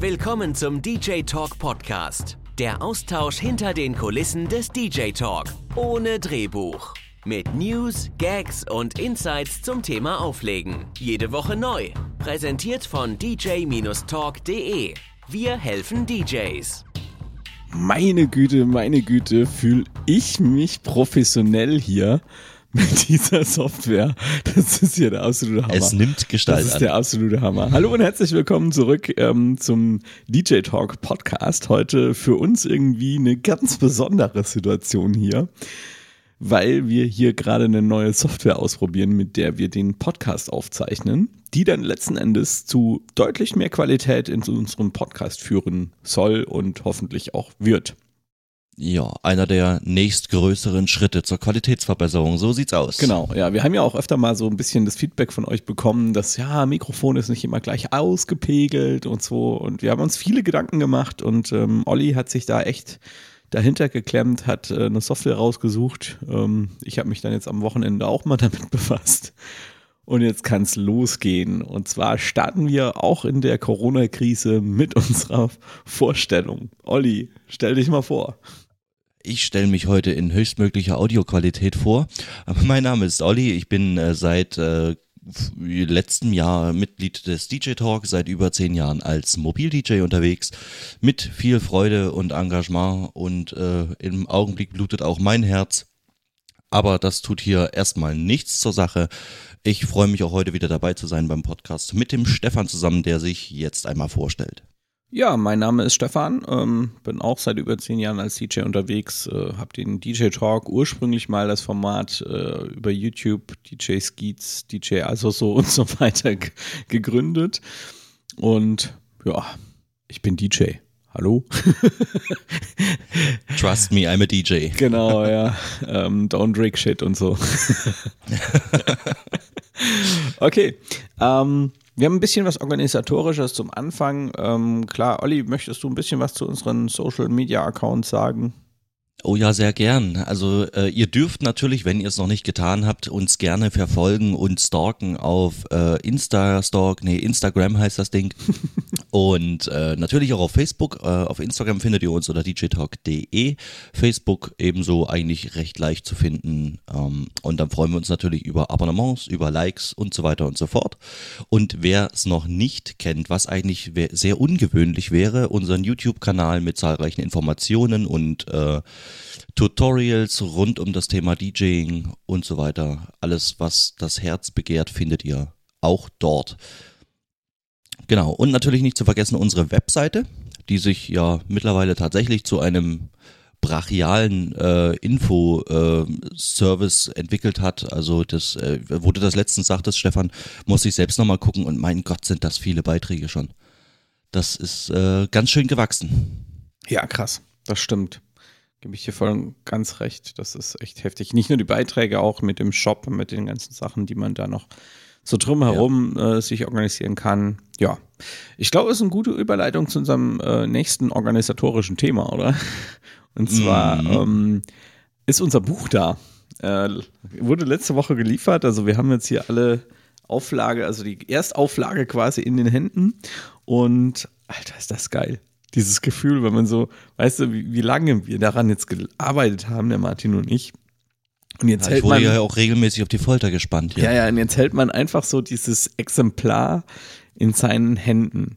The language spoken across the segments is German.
Willkommen zum DJ Talk Podcast. Der Austausch hinter den Kulissen des DJ Talk. Ohne Drehbuch. Mit News, Gags und Insights zum Thema Auflegen. Jede Woche neu. Präsentiert von dj-talk.de. Wir helfen DJs. Meine Güte, meine Güte, fühle ich mich professionell hier mit dieser Software. Das ist hier der absolute Hammer. Es nimmt Gestalt an. Das ist der absolute Hammer. Hallo und herzlich willkommen zurück ähm, zum DJ Talk Podcast. Heute für uns irgendwie eine ganz besondere Situation hier, weil wir hier gerade eine neue Software ausprobieren, mit der wir den Podcast aufzeichnen, die dann letzten Endes zu deutlich mehr Qualität in unserem Podcast führen soll und hoffentlich auch wird. Ja, einer der nächstgrößeren Schritte zur Qualitätsverbesserung. So sieht's aus. Genau, ja. Wir haben ja auch öfter mal so ein bisschen das Feedback von euch bekommen, dass ja, Mikrofon ist nicht immer gleich ausgepegelt und so. Und wir haben uns viele Gedanken gemacht und ähm, Olli hat sich da echt dahinter geklemmt, hat äh, eine Software rausgesucht. Ähm, ich habe mich dann jetzt am Wochenende auch mal damit befasst. Und jetzt kann es losgehen. Und zwar starten wir auch in der Corona-Krise mit unserer Vorstellung. Olli, stell dich mal vor. Ich stelle mich heute in höchstmöglicher Audioqualität vor. Mein Name ist Olli. Ich bin äh, seit äh, letztem Jahr Mitglied des DJ Talk, seit über zehn Jahren als Mobil-DJ unterwegs, mit viel Freude und Engagement und äh, im Augenblick blutet auch mein Herz. Aber das tut hier erstmal nichts zur Sache. Ich freue mich auch heute wieder dabei zu sein beim Podcast mit dem Stefan zusammen, der sich jetzt einmal vorstellt. Ja, mein Name ist Stefan, ähm, bin auch seit über zehn Jahren als DJ unterwegs, äh, habe den DJ Talk ursprünglich mal das Format äh, über YouTube, DJ Skeets, DJ also so und so weiter gegründet. Und ja, ich bin DJ. Hallo? Trust me, I'm a DJ. Genau, ja. Ähm, don't drink shit und so. okay. Ähm, wir haben ein bisschen was Organisatorisches zum Anfang. Ähm, klar, Olli, möchtest du ein bisschen was zu unseren Social Media Accounts sagen? Oh ja, sehr gern. Also äh, ihr dürft natürlich, wenn ihr es noch nicht getan habt, uns gerne verfolgen und stalken auf äh, Insta-Stalk, nee, Instagram heißt das Ding. und äh, natürlich auch auf Facebook. Äh, auf Instagram findet ihr uns unter djtalk.de. Facebook ebenso eigentlich recht leicht zu finden. Ähm, und dann freuen wir uns natürlich über Abonnements, über Likes und so weiter und so fort. Und wer es noch nicht kennt, was eigentlich sehr ungewöhnlich wäre, unseren YouTube-Kanal mit zahlreichen Informationen und äh, Tutorials rund um das Thema DJing und so weiter. Alles, was das Herz begehrt, findet ihr auch dort. Genau. Und natürlich nicht zu vergessen unsere Webseite, die sich ja mittlerweile tatsächlich zu einem brachialen äh, Info-Service äh, entwickelt hat. Also das, äh, wo du das letztens sagtest, Stefan, muss ich selbst nochmal gucken und mein Gott, sind das viele Beiträge schon. Das ist äh, ganz schön gewachsen. Ja, krass. Das stimmt. Gebe ich dir voll und ganz recht. Das ist echt heftig. Nicht nur die Beiträge, auch mit dem Shop, mit den ganzen Sachen, die man da noch so drumherum ja. äh, sich organisieren kann. Ja, ich glaube, es ist eine gute Überleitung zu unserem äh, nächsten organisatorischen Thema, oder? Und zwar mhm. ähm, ist unser Buch da. Äh, wurde letzte Woche geliefert. Also wir haben jetzt hier alle Auflage, also die Erstauflage quasi in den Händen. Und Alter, ist das geil dieses Gefühl, wenn man so, weißt du, wie, wie lange wir daran jetzt gearbeitet haben, der Martin und ich. Und jetzt ja, hält ich wurde man, ja auch regelmäßig auf die Folter gespannt. Ja. ja, ja, und jetzt hält man einfach so dieses Exemplar in seinen Händen.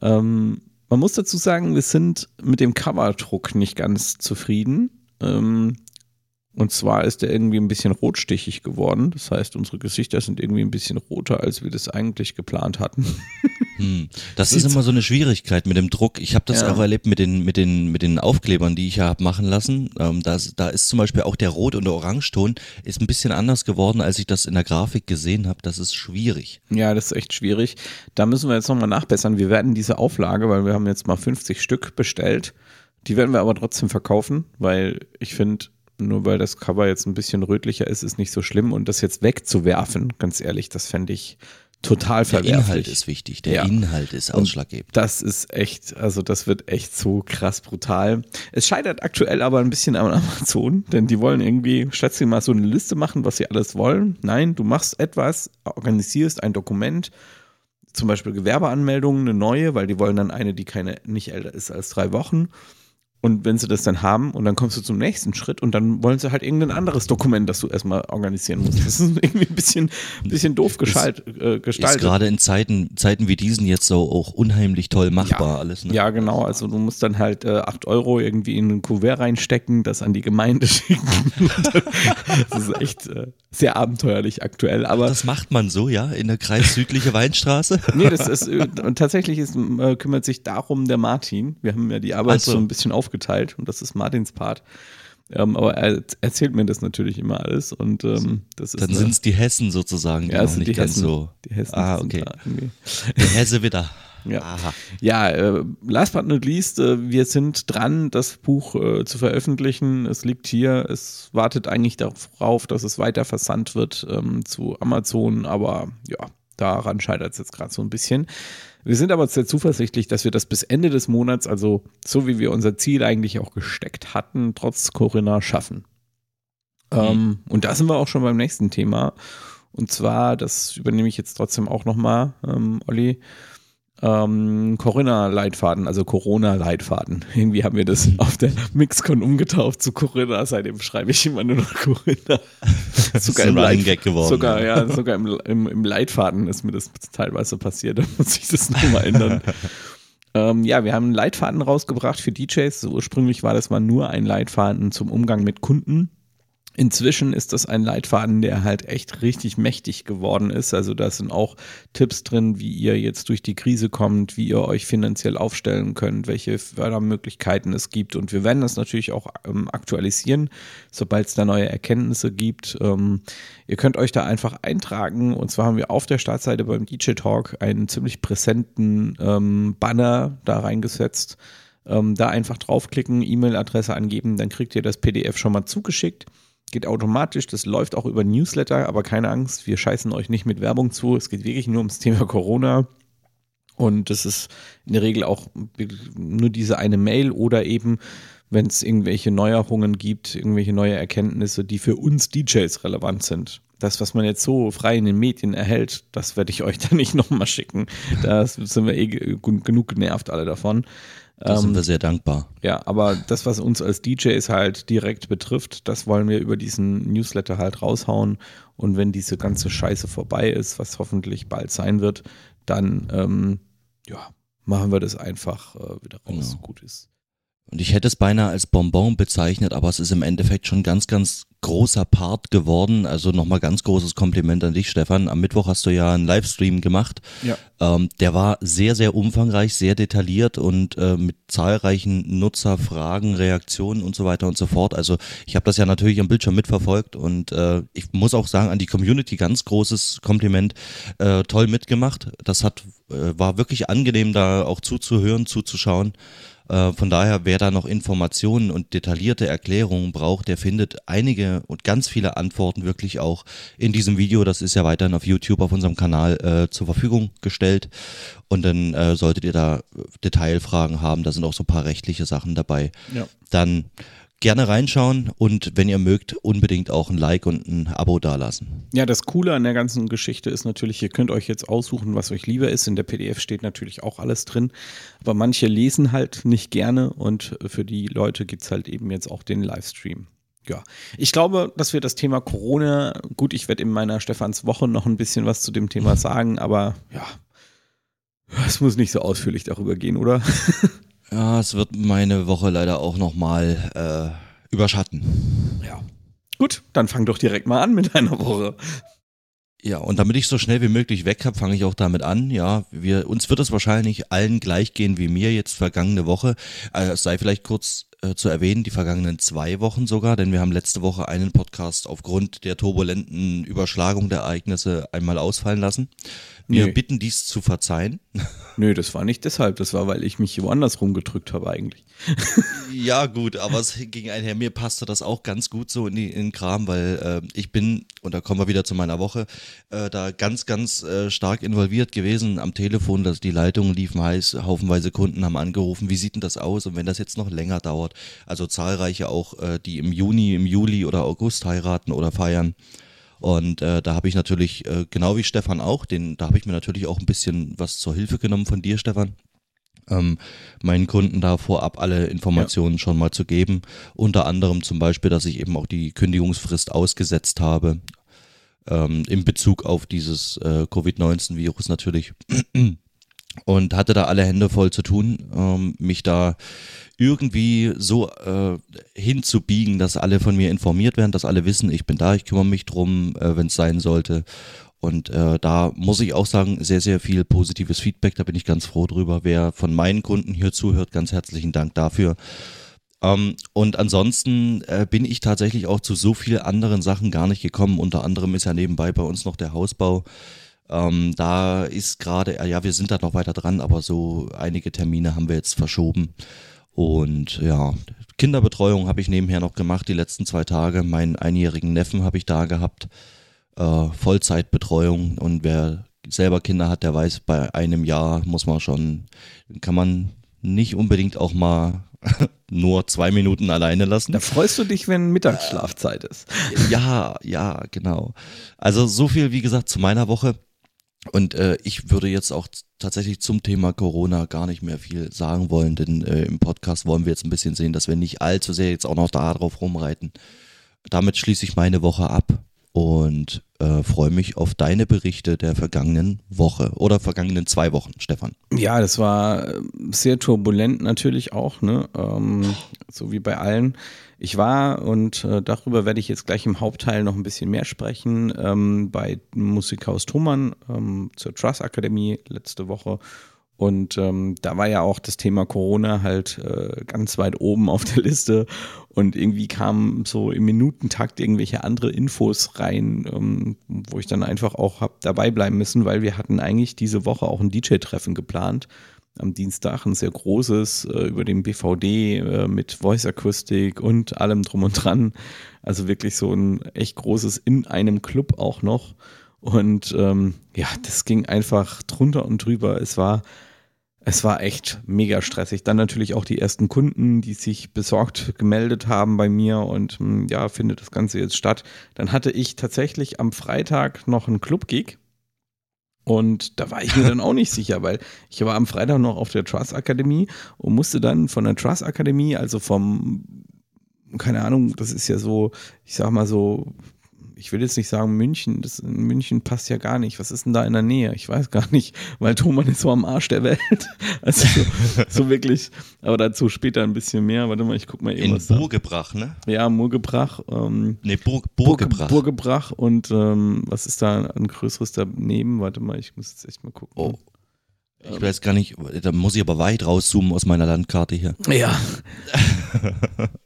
Ähm, man muss dazu sagen, wir sind mit dem Coverdruck nicht ganz zufrieden. Ähm, und zwar ist er irgendwie ein bisschen rotstichig geworden. Das heißt, unsere Gesichter sind irgendwie ein bisschen roter, als wir das eigentlich geplant hatten. Hm. Das ist immer so eine Schwierigkeit mit dem Druck. Ich habe das ja. auch erlebt mit den, mit, den, mit den Aufklebern, die ich ja habe machen lassen. Ähm, da, da ist zum Beispiel auch der Rot- und der Orangeton ist ein bisschen anders geworden, als ich das in der Grafik gesehen habe. Das ist schwierig. Ja, das ist echt schwierig. Da müssen wir jetzt nochmal nachbessern. Wir werden diese Auflage, weil wir haben jetzt mal 50 Stück bestellt, die werden wir aber trotzdem verkaufen, weil ich finde, nur weil das Cover jetzt ein bisschen rötlicher ist, ist nicht so schlimm. Und das jetzt wegzuwerfen, ganz ehrlich, das fände ich total verwerflich. Der Inhalt ist wichtig, der ja. Inhalt ist ausschlaggebend. Und das ist echt, also das wird echt so krass brutal. Es scheitert aktuell aber ein bisschen an Amazon, denn die wollen irgendwie, statt sie mal so eine Liste machen, was sie alles wollen. Nein, du machst etwas, organisierst ein Dokument, zum Beispiel Gewerbeanmeldungen, eine neue, weil die wollen dann eine, die keine nicht älter ist als drei Wochen. Und wenn sie das dann haben und dann kommst du zum nächsten Schritt und dann wollen sie halt irgendein anderes Dokument, das du erstmal organisieren musst. Das ist irgendwie ein bisschen, ein bisschen doof geschalt, äh, gestaltet. Ist gerade in Zeiten, Zeiten wie diesen jetzt so auch unheimlich toll machbar ja, alles. Ne? Ja, genau. Also du musst dann halt äh, 8 Euro irgendwie in ein Kuvert reinstecken, das an die Gemeinde schicken. das ist echt äh, sehr abenteuerlich aktuell. Aber das macht man so, ja, in der kreissüdliche Weinstraße? nee, das ist äh, tatsächlich ist, äh, kümmert sich darum der Martin. Wir haben ja die Arbeit so. so ein bisschen aufgeteilt aufgeteilt und das ist Martins Part. Ähm, aber er erzählt mir das natürlich immer alles und ähm, das ist. Dann sind es die Hessen sozusagen, die ja, noch nicht die ganz Hessen, so. Die Hessen ah, okay. Der Hesse wieder. Ja, Aha. ja äh, last but not least, äh, wir sind dran, das Buch äh, zu veröffentlichen. Es liegt hier, es wartet eigentlich darauf, dass es weiter versandt wird ähm, zu Amazon, aber ja, daran scheitert es jetzt gerade so ein bisschen. Wir sind aber sehr zuversichtlich, dass wir das bis Ende des Monats, also so wie wir unser Ziel eigentlich auch gesteckt hatten, trotz Corinna schaffen. Mhm. Ähm, und da sind wir auch schon beim nächsten Thema. Und zwar, das übernehme ich jetzt trotzdem auch nochmal, ähm, Olli ähm, Corinna-Leitfaden, also Corona-Leitfaden. Irgendwie haben wir das auf der Mixcon umgetauft zu Corinna. Seitdem schreibe ich immer nur noch Corinna. sogar im Leit Gag geworden. Sogar, ja, sogar im, im, im, Leitfaden ist mir das teilweise passiert. Da muss ich das nochmal ändern. ähm, ja, wir haben einen Leitfaden rausgebracht für DJs. Ursprünglich war das mal nur ein Leitfaden zum Umgang mit Kunden. Inzwischen ist das ein Leitfaden, der halt echt richtig mächtig geworden ist. Also da sind auch Tipps drin, wie ihr jetzt durch die Krise kommt, wie ihr euch finanziell aufstellen könnt, welche Fördermöglichkeiten es gibt. Und wir werden das natürlich auch ähm, aktualisieren, sobald es da neue Erkenntnisse gibt. Ähm, ihr könnt euch da einfach eintragen. Und zwar haben wir auf der Startseite beim DJ Talk einen ziemlich präsenten ähm, Banner da reingesetzt. Ähm, da einfach draufklicken, E-Mail-Adresse angeben, dann kriegt ihr das PDF schon mal zugeschickt geht automatisch, das läuft auch über Newsletter, aber keine Angst, wir scheißen euch nicht mit Werbung zu. Es geht wirklich nur ums Thema Corona. Und das ist in der Regel auch nur diese eine Mail oder eben, wenn es irgendwelche Neuerungen gibt, irgendwelche neue Erkenntnisse, die für uns DJs relevant sind. Das, was man jetzt so frei in den Medien erhält, das werde ich euch dann nicht nochmal schicken. Da sind wir eh genug genervt alle davon. Da sind ähm, wir sehr dankbar. Ja, aber das, was uns als DJs halt direkt betrifft, das wollen wir über diesen Newsletter halt raushauen. Und wenn diese ganze Scheiße vorbei ist, was hoffentlich bald sein wird, dann ähm, ja, machen wir das einfach äh, wieder raus. Genau. Gut ist. Und ich hätte es beinahe als Bonbon bezeichnet, aber es ist im Endeffekt schon ganz, ganz großer Part geworden. Also nochmal ganz großes Kompliment an dich, Stefan. Am Mittwoch hast du ja einen Livestream gemacht. Ja. Ähm, der war sehr, sehr umfangreich, sehr detailliert und äh, mit zahlreichen Nutzerfragen, Reaktionen und so weiter und so fort. Also ich habe das ja natürlich am Bildschirm mitverfolgt und äh, ich muss auch sagen, an die Community ganz großes Kompliment. Äh, toll mitgemacht. Das hat äh, war wirklich angenehm, da auch zuzuhören, zuzuschauen. Äh, von daher, wer da noch Informationen und detaillierte Erklärungen braucht, der findet einige und ganz viele Antworten wirklich auch in diesem Video. Das ist ja weiterhin auf YouTube auf unserem Kanal äh, zur Verfügung gestellt. Und dann äh, solltet ihr da Detailfragen haben. Da sind auch so ein paar rechtliche Sachen dabei. Ja. Dann gerne reinschauen und wenn ihr mögt, unbedingt auch ein Like und ein Abo dalassen. Ja, das Coole an der ganzen Geschichte ist natürlich, ihr könnt euch jetzt aussuchen, was euch lieber ist. In der PDF steht natürlich auch alles drin, aber manche lesen halt nicht gerne und für die Leute gibt es halt eben jetzt auch den Livestream. Ja, ich glaube, dass wir das Thema Corona, gut, ich werde in meiner Stefans Woche noch ein bisschen was zu dem Thema sagen, aber ja, es muss nicht so ausführlich darüber gehen, oder? Ja, es wird meine Woche leider auch nochmal äh, überschatten. Ja. Gut, dann fang doch direkt mal an mit deiner Woche. Ja, und damit ich so schnell wie möglich weg habe, fange ich auch damit an. Ja, wir, uns wird es wahrscheinlich allen gleich gehen wie mir jetzt vergangene Woche. Äh, es sei vielleicht kurz äh, zu erwähnen, die vergangenen zwei Wochen sogar, denn wir haben letzte Woche einen Podcast aufgrund der turbulenten Überschlagung der Ereignisse einmal ausfallen lassen. Wir nee. bitten dies zu verzeihen. Nö, das war nicht deshalb, das war, weil ich mich woanders rumgedrückt habe eigentlich. ja, gut, aber es ging einher. Mir passte das auch ganz gut so in, die, in den Kram, weil äh, ich bin, und da kommen wir wieder zu meiner Woche, äh, da ganz, ganz äh, stark involviert gewesen am Telefon, dass die Leitungen liefen heiß, haufenweise Kunden haben angerufen, wie sieht denn das aus? Und wenn das jetzt noch länger dauert, also zahlreiche auch, äh, die im Juni, im Juli oder August heiraten oder feiern Und äh, da habe ich natürlich, äh, genau wie Stefan auch, den, da habe ich mir natürlich auch ein bisschen was zur Hilfe genommen von dir, Stefan. Ähm, meinen Kunden da vorab alle Informationen ja. schon mal zu geben. Unter anderem zum Beispiel, dass ich eben auch die Kündigungsfrist ausgesetzt habe. Ähm, in Bezug auf dieses äh, Covid-19-Virus natürlich und hatte da alle Hände voll zu tun, ähm, mich da irgendwie so äh, hinzubiegen, dass alle von mir informiert werden, dass alle wissen, ich bin da, ich kümmere mich drum, äh, wenn es sein sollte. Und äh, da muss ich auch sagen, sehr, sehr viel positives Feedback, da bin ich ganz froh drüber. Wer von meinen Kunden hier zuhört, ganz herzlichen Dank dafür. Ähm, und ansonsten äh, bin ich tatsächlich auch zu so vielen anderen Sachen gar nicht gekommen. Unter anderem ist ja nebenbei bei uns noch der Hausbau ähm, da ist gerade, ja, wir sind da noch weiter dran, aber so einige Termine haben wir jetzt verschoben. Und ja, Kinderbetreuung habe ich nebenher noch gemacht, die letzten zwei Tage. Meinen einjährigen Neffen habe ich da gehabt. Äh, Vollzeitbetreuung. Und wer selber Kinder hat, der weiß, bei einem Jahr muss man schon, kann man nicht unbedingt auch mal nur zwei Minuten alleine lassen. Da freust du dich, wenn Mittagsschlafzeit ist. Ja, ja, genau. Also so viel, wie gesagt, zu meiner Woche. Und äh, ich würde jetzt auch tatsächlich zum Thema Corona gar nicht mehr viel sagen wollen, denn äh, im Podcast wollen wir jetzt ein bisschen sehen, dass wir nicht allzu sehr jetzt auch noch da drauf rumreiten. Damit schließe ich meine Woche ab und äh, freue mich auf deine Berichte der vergangenen Woche oder vergangenen zwei Wochen, Stefan. Ja, das war äh, sehr turbulent natürlich auch, ne? Ähm, so wie bei allen. Ich war, und äh, darüber werde ich jetzt gleich im Hauptteil noch ein bisschen mehr sprechen, ähm, bei Musikhaus Thomann ähm, zur Trust Akademie letzte Woche. Und ähm, da war ja auch das Thema Corona halt äh, ganz weit oben auf der Liste. Und irgendwie kamen so im Minutentakt irgendwelche andere Infos rein, ähm, wo ich dann einfach auch hab dabei bleiben müssen, weil wir hatten eigentlich diese Woche auch ein DJ-Treffen geplant am Dienstag ein sehr großes äh, über dem BVD äh, mit Voice Akustik und allem drum und dran. Also wirklich so ein echt großes in einem Club auch noch. Und ähm, ja, das ging einfach drunter und drüber. Es war, es war echt mega stressig. Dann natürlich auch die ersten Kunden, die sich besorgt gemeldet haben bei mir und hm, ja, findet das Ganze jetzt statt. Dann hatte ich tatsächlich am Freitag noch einen Club-Gig und da war ich mir dann auch nicht sicher, weil ich war am Freitag noch auf der Trust Akademie und musste dann von der Trust Akademie, also vom, keine Ahnung, das ist ja so, ich sag mal so ich will jetzt nicht sagen München, das in München passt ja gar nicht. Was ist denn da in der Nähe? Ich weiß gar nicht, weil Thomann ist so am Arsch der Welt. Also so, so wirklich, aber dazu später ein bisschen mehr. Warte mal, ich guck mal eben. In Burgebrach, ne? Ja, Murgebrach. Ähm, nee, Burg, Burgebrach. Burgebrach und ähm, was ist da ein größeres daneben? Warte mal, ich muss jetzt echt mal gucken. Oh. Ich weiß gar nicht, da muss ich aber weit rauszoomen aus meiner Landkarte hier. Ja.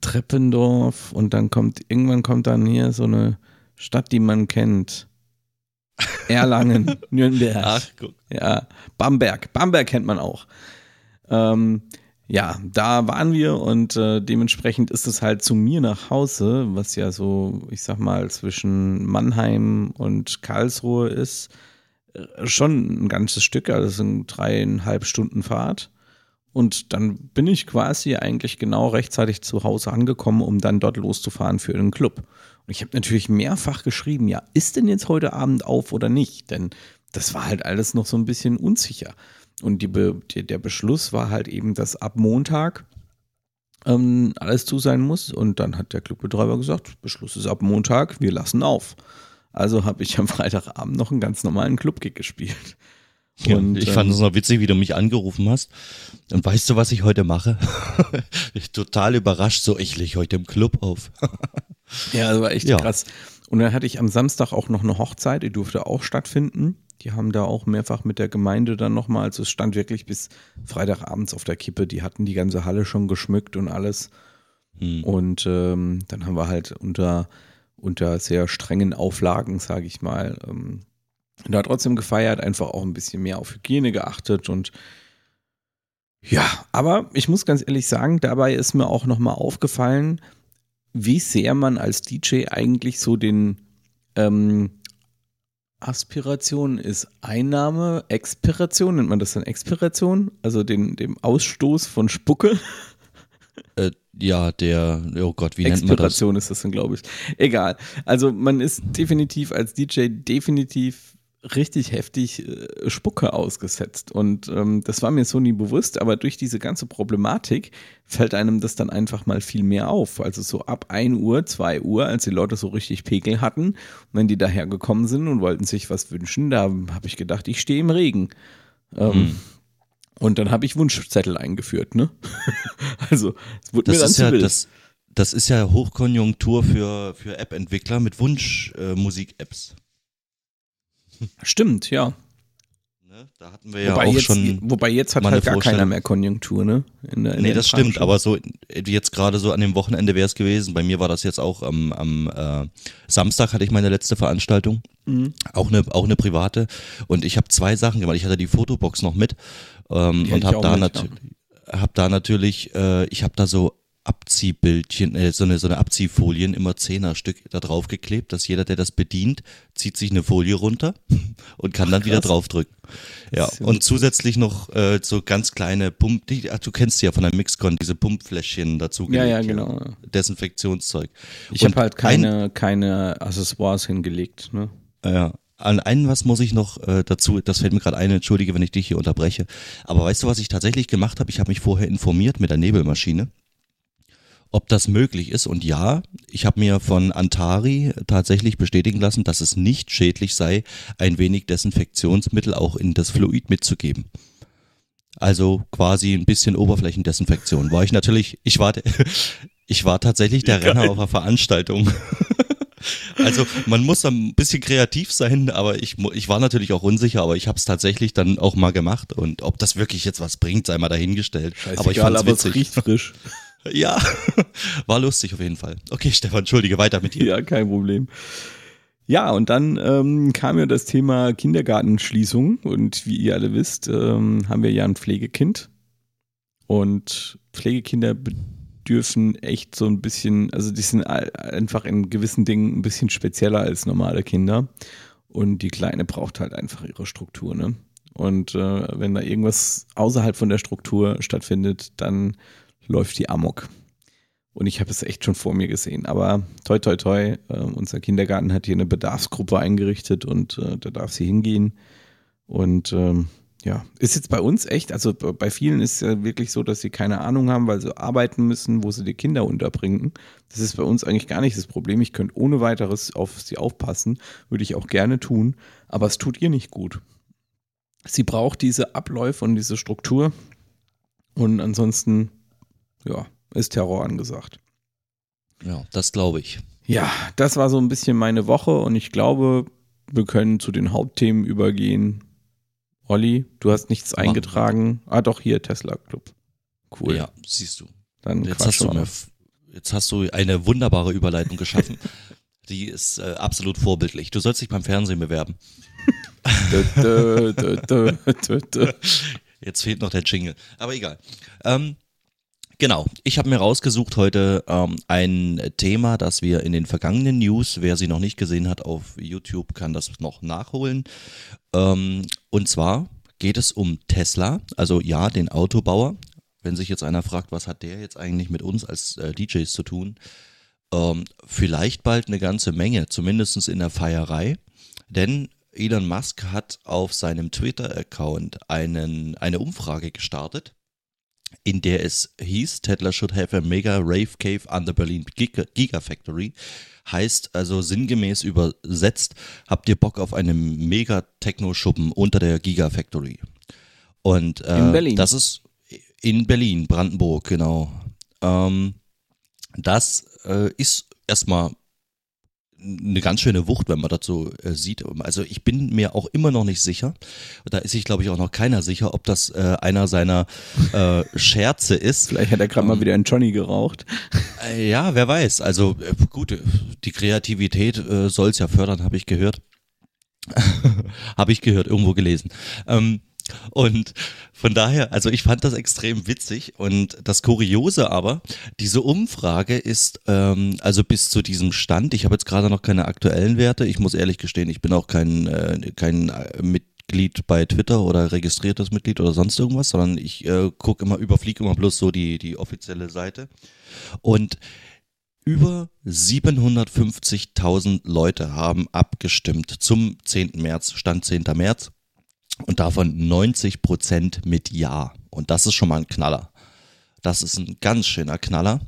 Treppendorf und dann kommt, irgendwann kommt dann hier so eine Stadt, die man kennt. Erlangen, Nürnberg. Ach, guck. Ja, Bamberg. Bamberg kennt man auch. Ähm, ja, da waren wir und äh, dementsprechend ist es halt zu mir nach Hause, was ja so, ich sag mal, zwischen Mannheim und Karlsruhe ist, äh, schon ein ganzes Stück, also sind dreieinhalb Stunden Fahrt. Und dann bin ich quasi eigentlich genau rechtzeitig zu Hause angekommen, um dann dort loszufahren für den Club. Und ich habe natürlich mehrfach geschrieben, ja, ist denn jetzt heute Abend auf oder nicht? Denn das war halt alles noch so ein bisschen unsicher. Und Be der Beschluss war halt eben, dass ab Montag ähm, alles zu sein muss. Und dann hat der Clubbetreiber gesagt, Beschluss ist ab Montag, wir lassen auf. Also habe ich am Freitagabend noch einen ganz normalen Clubgig gespielt. Und, ich fand es ähm, noch witzig, wie du mich angerufen hast. Und weißt du, was ich heute mache? ich total überrascht, so ich lege heute im Club auf. ja, das war echt ja. krass. Und dann hatte ich am Samstag auch noch eine Hochzeit, die durfte auch stattfinden. Die haben da auch mehrfach mit der Gemeinde dann nochmal, also es stand wirklich bis Freitagabends auf der Kippe, die hatten die ganze Halle schon geschmückt und alles. Hm. Und ähm, dann haben wir halt unter, unter sehr strengen Auflagen, sage ich mal, ähm, da trotzdem gefeiert, einfach auch ein bisschen mehr auf Hygiene geachtet und ja, aber ich muss ganz ehrlich sagen, dabei ist mir auch nochmal aufgefallen, wie sehr man als DJ eigentlich so den ähm, Aspiration ist Einnahme, Expiration, nennt man das dann Expiration? Also den, dem Ausstoß von Spucke? Äh, ja, der, oh Gott, wie nennt man das? Expiration ist das dann, glaube ich. Egal. Also man ist definitiv als DJ definitiv richtig heftig äh, Spucke ausgesetzt. Und ähm, das war mir so nie bewusst, aber durch diese ganze Problematik fällt einem das dann einfach mal viel mehr auf. Also so ab 1 Uhr, 2 Uhr, als die Leute so richtig Pegel hatten, und wenn die dahergekommen sind und wollten sich was wünschen, da habe ich gedacht, ich stehe im Regen. Ähm, Hm. Und dann habe ich Wunschzettel eingeführt, ne? also, es wurde Das mir dann ist zu ja, wild. das, das ist ja Hochkonjunktur für, für App-Entwickler mit Wunsch-Musik-Apps. Stimmt, ja. Ne? Da hatten wir ja wobei, auch jetzt, schon. wobei jetzt hat halt gar keiner mehr Konjunktur, ne? In der, in Nee, das stimmt, aber so äh, jetzt gerade so an dem Wochenende wäre es gewesen. Bei mir war das jetzt auch am, am äh, Samstag hatte ich meine letzte Veranstaltung, Mhm. auch eine auch eine private und ich habe zwei Sachen gemacht. Ich hatte die Fotobox noch mit ähm, und habe da natürlich hab da natürlich äh, ich habe da so Abziehbildchen, äh, so eine so eine Abziehfolien immer Zehnerstück da drauf geklebt, dass jeder, der das bedient, zieht sich eine Folie runter und kann dann wieder draufdrücken. Ja, ja und zusätzlich noch äh, so ganz kleine Pump, die, ach, du kennst die ja von der Mixcon, diese Pumpfläschchen dazu Ja, ja, genau. Desinfektionszeug. Ich habe halt keine, keine Accessoires hingelegt, ne? Ein, ja, an einen was muss ich noch äh, dazu, das fällt mir gerade ein, entschuldige, wenn ich dich hier unterbreche. Aber weißt du, was ich tatsächlich gemacht habe? Ich habe mich vorher informiert mit der Nebelmaschine, ob das möglich ist. Und ja, ich habe mir von Antari tatsächlich bestätigen lassen, dass es nicht schädlich sei, ein wenig Desinfektionsmittel auch in das Fluid mitzugeben. Also quasi ein bisschen Oberflächendesinfektion. War ich natürlich, ich war, ich war tatsächlich der Renner auf einer Veranstaltung. Also man muss ein bisschen kreativ sein, aber ich, ich war natürlich auch unsicher, aber ich habe es tatsächlich dann auch mal gemacht und ob das wirklich jetzt was bringt, sei mal dahingestellt. aber ich Scheißegal, aber es riecht frisch. Ja, war lustig auf jeden Fall. Okay, Stefan, entschuldige, weiter mit dir. ja, kein Problem. Ja, und dann ähm, kam ja das Thema Kindergartenschließung. Und wie ihr alle wisst, ähm, haben wir ja ein Pflegekind. Und Pflegekinder bedürfen echt so ein bisschen, also die sind einfach in gewissen Dingen ein bisschen spezieller als normale Kinder. Und die Kleine braucht halt einfach ihre Struktur, ne? Und äh, wenn da irgendwas außerhalb von der Struktur stattfindet, dann läuft die Amok. Und ich habe es echt schon vor mir gesehen. Aber toi, toi, toi, äh, unser Kindergarten hat hier eine Bedarfsgruppe eingerichtet und äh, da darf sie hingehen. Und ähm, ja, ist jetzt bei uns echt, also bei vielen ist es ja wirklich so, dass sie keine Ahnung haben, weil sie arbeiten müssen, wo sie die Kinder unterbringen. Das ist bei uns eigentlich gar nicht das Problem. Ich könnte ohne weiteres auf sie aufpassen, würde ich auch gerne tun, aber es tut ihr nicht gut. Sie braucht diese Abläufe und diese Struktur und ansonsten, ja, ist Terror angesagt. Ja, das glaube ich. Ja, das war so ein bisschen meine Woche und ich glaube, wir können zu den Hauptthemen übergehen. Olli, du hast nichts wir. eingetragen. Ah, doch, hier Tesla Club. Cool. Ja, siehst du. Dann Jetzt hast, du mir, jetzt hast du eine wunderbare Überleitung geschaffen. Die ist äh, absolut vorbildlich. Du sollst dich beim Fernsehen bewerben. Jetzt fehlt noch der Jingle. Aber egal. Ähm, genau. Ich habe mir rausgesucht heute ähm, ein Thema, das wir in den vergangenen News, wer sie noch nicht gesehen hat auf YouTube, kann das noch nachholen. Ähm, und zwar geht es um Tesla, also ja, den Autobauer. Wenn sich jetzt einer fragt, was hat der jetzt eigentlich mit uns als äh, DJs zu tun? Ähm, vielleicht bald eine ganze Menge, zumindest in der Feierei. Denn Elon Musk hat auf seinem Twitter-Account eine Umfrage gestartet, in der es hieß, Tesla should have a mega rave cave under Berlin Giga, Gigafactory. Heißt also sinngemäß übersetzt, habt ihr Bock auf einen mega Techno-Schuppen unter der Gigafactory? Und äh, In Berlin. das ist in Berlin, Brandenburg, genau. Ähm, das äh, ist erstmal eine ganz schöne Wucht, wenn man dazu äh, sieht. Also ich bin mir auch immer noch nicht sicher, da ist sich glaube ich auch noch keiner sicher, ob das äh, einer seiner äh, Scherze ist. Vielleicht hat er gerade mal wieder einen Johnny geraucht. Äh, ja, wer weiß. Also äh, gut, äh, die Kreativität äh, soll es ja fördern, habe ich gehört. habe ich gehört, irgendwo gelesen. Ähm, und von daher, also ich fand das extrem witzig und das Kuriose aber, diese Umfrage ist ähm, also bis zu diesem Stand, ich habe jetzt gerade noch keine aktuellen Werte, ich muss ehrlich gestehen, ich bin auch kein, äh, kein äh, mit Mitglied bei Twitter oder registriertes Mitglied oder sonst irgendwas, sondern ich äh, gucke immer, überfliege immer bloß so die, die offizielle Seite. Und über 750.000 Leute haben abgestimmt zum 10. März, Stand 10. März. Und davon 90 Prozent mit Ja. Und das ist schon mal ein Knaller. Das ist ein ganz schöner Knaller.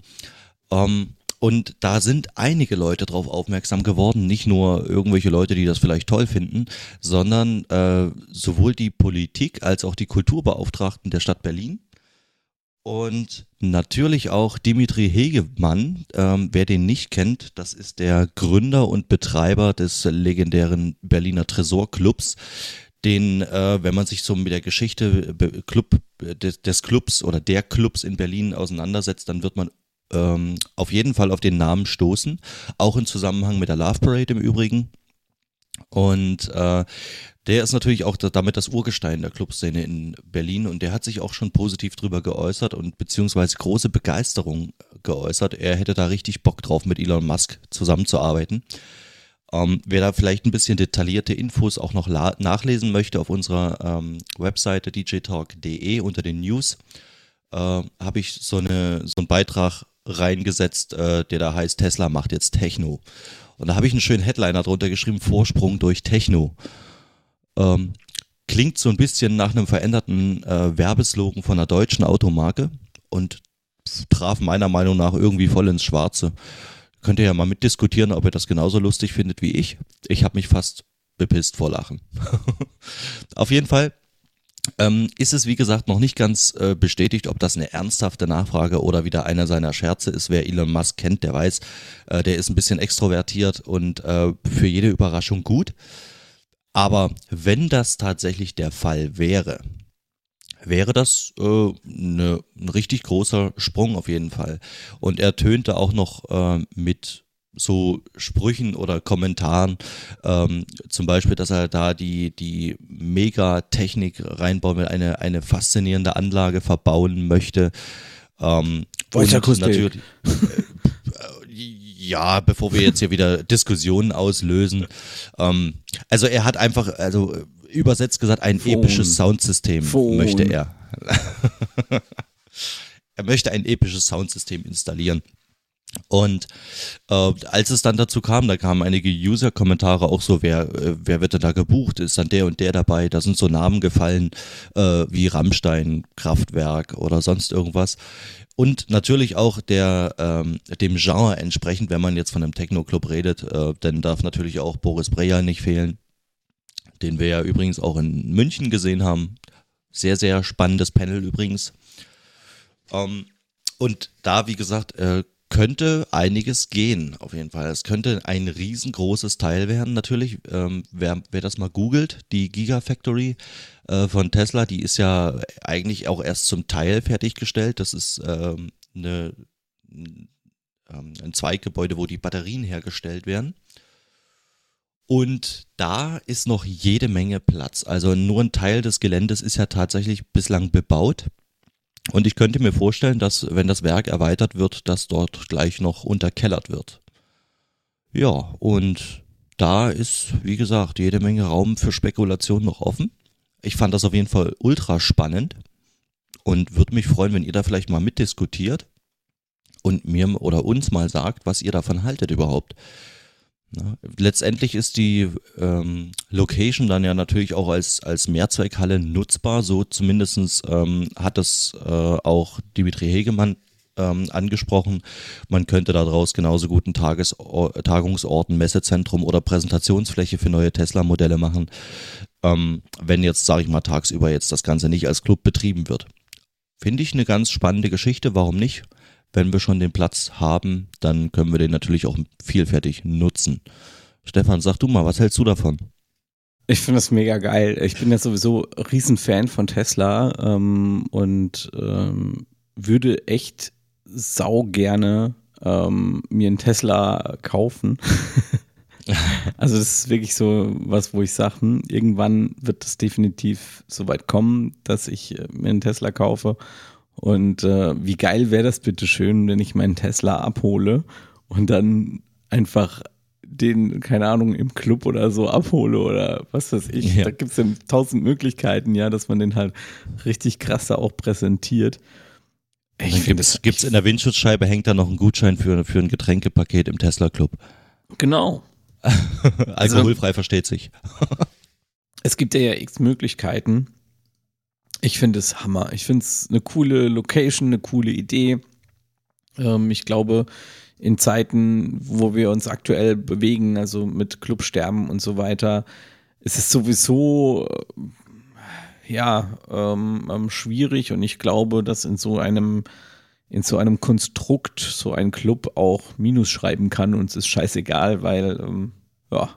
Ähm, und da sind einige Leute drauf aufmerksam geworden, nicht nur irgendwelche Leute, die das vielleicht toll finden, sondern äh, sowohl die Politik als auch die Kulturbeauftragten der Stadt Berlin und natürlich auch Dimitri Hegemann, ähm, wer den nicht kennt, das ist der Gründer und Betreiber des legendären Berliner Tresorclubs, den, äh, wenn man sich so mit der Geschichte Club, des, des Clubs oder der Clubs in Berlin auseinandersetzt, dann wird man ähm, auf jeden Fall auf den Namen stoßen, auch im Zusammenhang mit der Love Parade im Übrigen. Und äh, der ist natürlich auch damit das Urgestein der Clubszene in Berlin und der hat sich auch schon positiv drüber geäußert und beziehungsweise große Begeisterung geäußert. Er hätte da richtig Bock drauf, mit Elon Musk zusammenzuarbeiten. Ähm, wer da vielleicht ein bisschen detaillierte Infos auch noch nachlesen möchte auf unserer ähm, Webseite djtalk.de unter den News, äh, habe ich so, eine, so einen Beitrag reingesetzt, äh, der da heißt, Tesla macht jetzt Techno. Und da habe ich einen schönen Headliner drunter geschrieben, Vorsprung durch Techno. Ähm, klingt so ein bisschen nach einem veränderten äh, Werbeslogan von einer deutschen Automarke und traf meiner Meinung nach irgendwie voll ins Schwarze. Könnt ihr ja mal mitdiskutieren, ob ihr das genauso lustig findet wie ich. Ich habe mich fast bepisst vor Lachen. Auf jeden Fall ähm, ist es, wie gesagt, noch nicht ganz äh, bestätigt, ob das eine ernsthafte Nachfrage oder wieder einer seiner Scherze ist. Wer Elon Musk kennt, der weiß, äh, der ist ein bisschen extrovertiert und äh, für jede Überraschung gut. Aber wenn das tatsächlich der Fall wäre, wäre das äh, ne, ein richtig großer Sprung auf jeden Fall. Und er tönte auch noch äh, mit so Sprüchen oder Kommentaren, ähm, zum Beispiel, dass er da die, die Megatechnik reinbauen will, eine, eine faszinierende Anlage verbauen möchte. Ähm, und natürlich, äh, ja, bevor wir jetzt hier wieder Diskussionen auslösen. Ähm, also er hat einfach, also übersetzt gesagt, ein Phone. episches Soundsystem Phone. möchte er. er möchte ein episches Soundsystem installieren. Und äh, als es dann dazu kam, da kamen einige User-Kommentare auch so, wer, äh, wer wird denn da gebucht? Ist dann der und der dabei? Da sind so Namen gefallen äh, wie Rammstein, Kraftwerk oder sonst irgendwas. Und natürlich auch der ähm, dem Genre entsprechend, wenn man jetzt von einem Techno-Club redet, äh, dann darf natürlich auch Boris Breyer nicht fehlen, den wir ja übrigens auch in München gesehen haben. Sehr, sehr spannendes Panel übrigens. Ähm, und da, wie gesagt, äh, könnte einiges gehen, auf jeden Fall. Es könnte ein riesengroßes Teil werden, natürlich. Ähm, wer, wer das mal googelt, die Gigafactory äh, von Tesla, die ist ja eigentlich auch erst zum Teil fertiggestellt. Das ist ähm, eine, ähm, ein Zweiggebäude, wo die Batterien hergestellt werden. Und da ist noch jede Menge Platz. Also nur ein Teil des Geländes ist ja tatsächlich bislang bebaut. Und ich könnte mir vorstellen, dass, wenn das Werk erweitert wird, dass dort gleich noch unterkellert wird. Ja, und da ist, wie gesagt, jede Menge Raum für Spekulation noch offen. Ich fand das auf jeden Fall ultra spannend und würde mich freuen, wenn ihr da vielleicht mal mitdiskutiert und mir oder uns mal sagt, was ihr davon haltet überhaupt. Ne? Letztendlich ist die ähm, Location dann ja natürlich auch als, als Mehrzweckhalle nutzbar. So zumindestens ähm, hat es äh, auch Dimitri Hegemann ähm, angesprochen. Man könnte daraus genauso gut einen Tages Tagungsort, ein Messezentrum oder Präsentationsfläche für neue Tesla-Modelle machen, ähm, wenn jetzt, sage ich mal, tagsüber jetzt das Ganze nicht als Club betrieben wird. Finde ich eine ganz spannende Geschichte, warum nicht? Wenn wir schon den Platz haben, dann können wir den natürlich auch vielfältig nutzen. Stefan, sag du mal, was hältst du davon? Ich finde das mega geil. Ich bin ja sowieso Riesenfan von Tesla ähm, und ähm, würde echt sau gerne ähm, mir einen Tesla kaufen. also das ist wirklich so was, wo ich sage, hm, irgendwann wird es definitiv so weit kommen, dass ich äh, mir einen Tesla kaufe und äh, wie geil wäre das bitte schön, wenn ich meinen Tesla abhole und dann einfach den, keine Ahnung, im Club oder so abhole oder was weiß ich. Ja. Da gibt es ja tausend Möglichkeiten, ja, dass man den halt richtig krass da auch präsentiert. Ich gibt's, es gibt's in der Windschutzscheibe hängt da noch ein Gutschein für, für ein Getränkepaket im Tesla Club. Genau. Alkoholfrei versteht sich. Es gibt ja x Möglichkeiten. Ich finde es Hammer. Ich finde es eine coole Location, eine coole Idee. Ähm, ich glaube, in Zeiten, wo wir uns aktuell bewegen, also mit Clubsterben und so weiter, ist es sowieso äh, ja ähm, ähm, schwierig und ich glaube, dass in so einem in so einem Konstrukt so ein Club auch Minus schreiben kann und es ist scheißegal, weil ähm, ja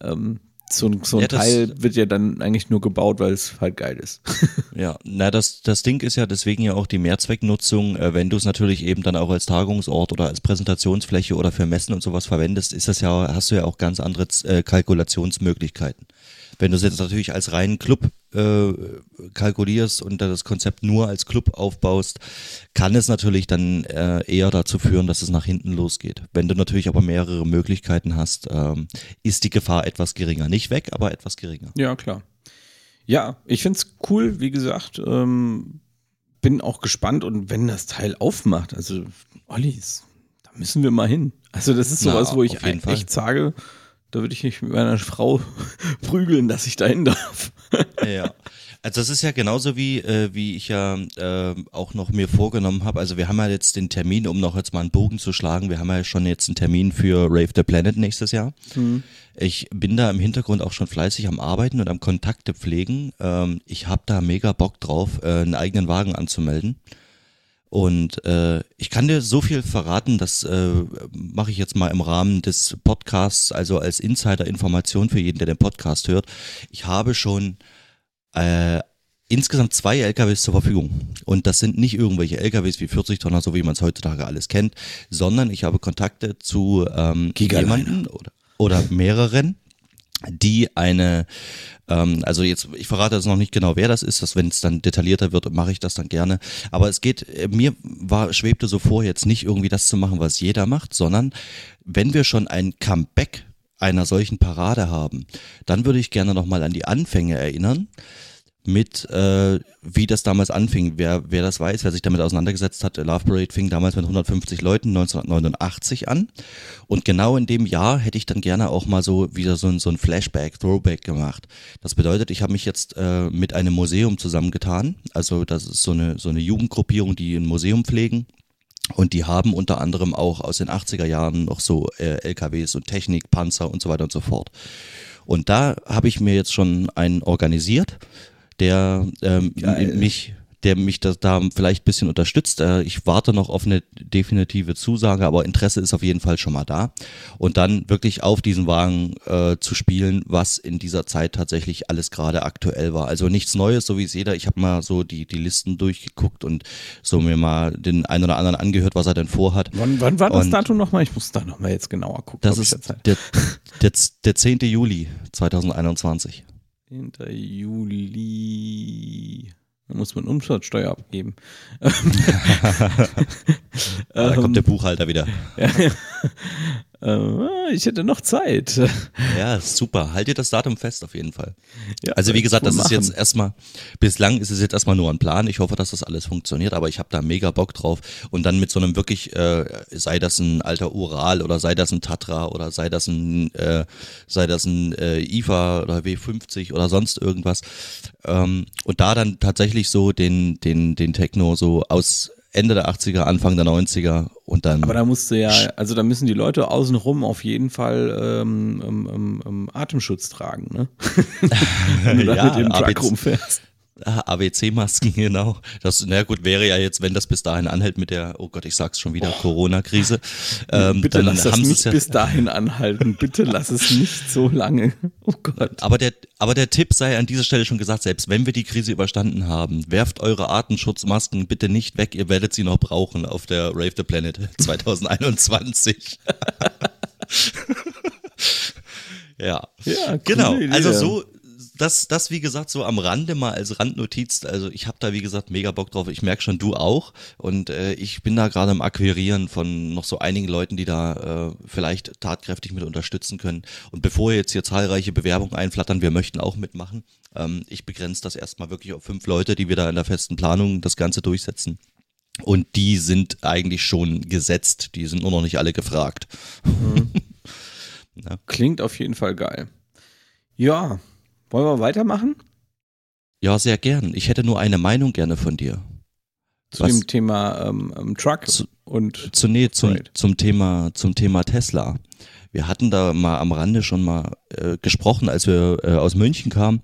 ähm, so, ein- so ein Ja, Teil wird ja dann eigentlich nur gebaut, weil es halt geil ist. Ja, na das, das Ding ist ja deswegen ja auch die Mehrzwecknutzung. Äh, wenn du es natürlich eben dann auch als Tagungsort oder als Präsentationsfläche oder für Messen und sowas verwendest, ist das ja, hast du ja auch ganz andere äh, Kalkulationsmöglichkeiten. Wenn du es jetzt natürlich als reinen Club äh, kalkulierst und da das Konzept nur als Club aufbaust, kann es natürlich dann äh, eher dazu führen, dass es nach hinten losgeht. Wenn du natürlich aber mehrere Möglichkeiten hast, ähm, ist die Gefahr etwas geringer. Nicht weg, aber etwas geringer. Ja, klar. Ja, ich find's cool, wie gesagt. Ähm, bin auch gespannt und wenn das Teil aufmacht, also Ollis, da müssen wir mal hin. Also das ist Na, sowas, wo ich jeden echt Fall. sage, da würde ich mich mit meiner Frau prügeln, dass ich da hin darf. Ja. Also das ist ja genauso wie, äh, wie ich ja äh, auch noch mir vorgenommen habe. Also wir haben ja jetzt den Termin, um noch jetzt mal einen Bogen zu schlagen, wir haben ja schon jetzt einen Termin für Rave the Planet nächstes Jahr. Ich bin da im Hintergrund auch schon fleißig am Arbeiten und am Kontakte pflegen. Ähm, ich habe da mega Bock drauf, äh, einen eigenen Wagen anzumelden. Und äh, ich kann dir so viel verraten, das äh, mache ich jetzt mal im Rahmen des Podcasts, also als Insider-Information für jeden, der den Podcast hört. Ich habe schon äh, insgesamt zwei LKWs zur Verfügung. Und das sind nicht irgendwelche LKWs wie 40 Tonner, so wie man es heutzutage alles kennt, sondern ich habe Kontakte zu ähm, jemanden oder, oder mehreren, die eine, ähm, also jetzt, ich verrate jetzt noch nicht genau, wer das ist, dass wenn es dann detaillierter wird, mache ich das dann gerne. Aber es geht, äh, mir war, schwebte so vor, jetzt nicht irgendwie das zu machen, was jeder macht, sondern wenn wir schon ein Comeback einer solchen Parade haben, dann würde ich gerne nochmal an die Anfänge erinnern mit, äh, wie das damals anfing. Wer, wer das weiß, wer sich damit auseinandergesetzt hat, Love Parade fing damals mit 150 Leuten 1989 an. Und genau in dem Jahr hätte ich dann gerne auch mal so wieder so ein, so ein Flashback, Throwback gemacht. Das bedeutet, ich habe mich jetzt äh, mit einem Museum zusammengetan. Also das ist so eine, so eine Jugendgruppierung, die ein Museum pflegen. Und die haben unter anderem auch aus den 80er Jahren noch so äh, LKWs und Technik, Panzer und so weiter und so fort. Und da habe ich mir jetzt schon einen organisiert, der ähm, mich der mich da, da vielleicht ein bisschen unterstützt. Äh, Ich warte noch auf eine definitive Zusage, aber Interesse ist auf jeden Fall schon mal da. Und dann wirklich auf diesen Wagen äh, zu spielen, was in dieser Zeit tatsächlich alles gerade aktuell war. Also nichts Neues, so wie es jeder. Ich habe mal so die, die Listen durchgeguckt und so mir mal den einen oder anderen angehört, was er denn vorhat. Wann, wann war das Und- Datum nochmal? Ich muss da nochmal jetzt genauer gucken. Das ist der, der, der 10. Juli 2021. 10. Juli. Da muss man Umsatzsteuer abgeben. Da kommt der Buchhalter wieder. Äh, ich hätte noch Zeit. Ja, super. Haltet das Datum fest auf jeden Fall. Ja, Also wie gesagt, das ist machen. jetzt erstmal, bislang ist es jetzt erstmal nur ein Plan. Ich hoffe, dass das alles funktioniert, aber ich habe da mega Bock drauf. Und dann mit so einem wirklich, äh, sei das ein alter Ural oder sei das ein Tatra oder sei das ein, äh, sei das ein äh, IFA oder W50 oder sonst irgendwas. Ähm, und da dann tatsächlich so den, den, den Techno so aus Ende der 80er, Anfang der 90er und dann. Aber da musst du ja, also da müssen die Leute außenrum auf jeden Fall ähm, ähm, ähm, ähm, Atemschutz tragen, ne? Wenn du da Ja, mit dem Truck rumfährst. Ah, ABC-Masken, genau. Das, na gut, wäre ja jetzt, wenn das bis dahin anhält mit der, oh Gott, ich sag's schon wieder, Corona-Krise. Ähm, Bitte dann lass das nicht es ja, bis dahin anhalten. Bitte lass es nicht so lange. Oh Gott. aber der, aber der Tipp sei an dieser Stelle schon gesagt, selbst wenn wir die Krise überstanden haben, werft eure Atemschutzmasken bitte nicht weg, ihr werdet sie noch brauchen auf der Rave the Planet 2021. ja. Ja, Genau, Idee. also so, das, das wie gesagt so am Rande mal als Randnotiz. Also ich habe da wie gesagt mega Bock drauf. Ich merke schon, du auch. Und äh, ich bin da gerade im Akquirieren von noch so einigen Leuten, die da äh, vielleicht tatkräftig mit unterstützen können. Und bevor jetzt hier zahlreiche Bewerbungen einflattern, wir möchten auch mitmachen. Ähm, ich begrenze das erstmal wirklich auf fünf Leute, die wir da in der festen Planung das Ganze durchsetzen. Und die sind eigentlich schon gesetzt. Die sind nur noch nicht alle gefragt. Mhm. Klingt auf jeden Fall geil. Ja, wollen wir weitermachen? Ja, sehr gern. Ich hätte nur eine Meinung gerne von dir. Zu Was? dem Thema ähm, ähm, Truck zu, und zu, nee, zum, zum, Thema, zum Thema Tesla. Wir hatten da mal am Rande schon mal äh, gesprochen, als wir äh, aus München kamen.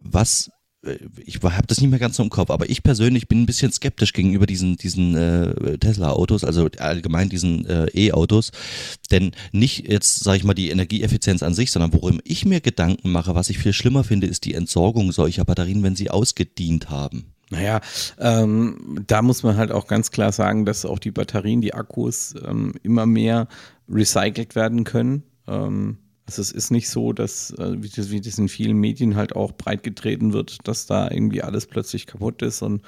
Was ich habe das nicht mehr ganz so im Kopf, aber ich persönlich bin ein bisschen skeptisch gegenüber diesen, diesen äh, Tesla-Autos, also allgemein diesen äh, E-Autos. Denn nicht jetzt, sage ich mal, die Energieeffizienz an sich, sondern worum ich mir Gedanken mache, was ich viel schlimmer finde, ist die Entsorgung solcher Batterien, wenn sie ausgedient haben. Naja, ähm, da muss man halt auch ganz klar sagen, dass auch die Batterien, die Akkus ähm, immer mehr recycelt werden können. Ähm, also es ist nicht so, dass, äh, wie, das, wie das in vielen Medien halt auch breit getreten wird, dass da irgendwie alles plötzlich kaputt ist und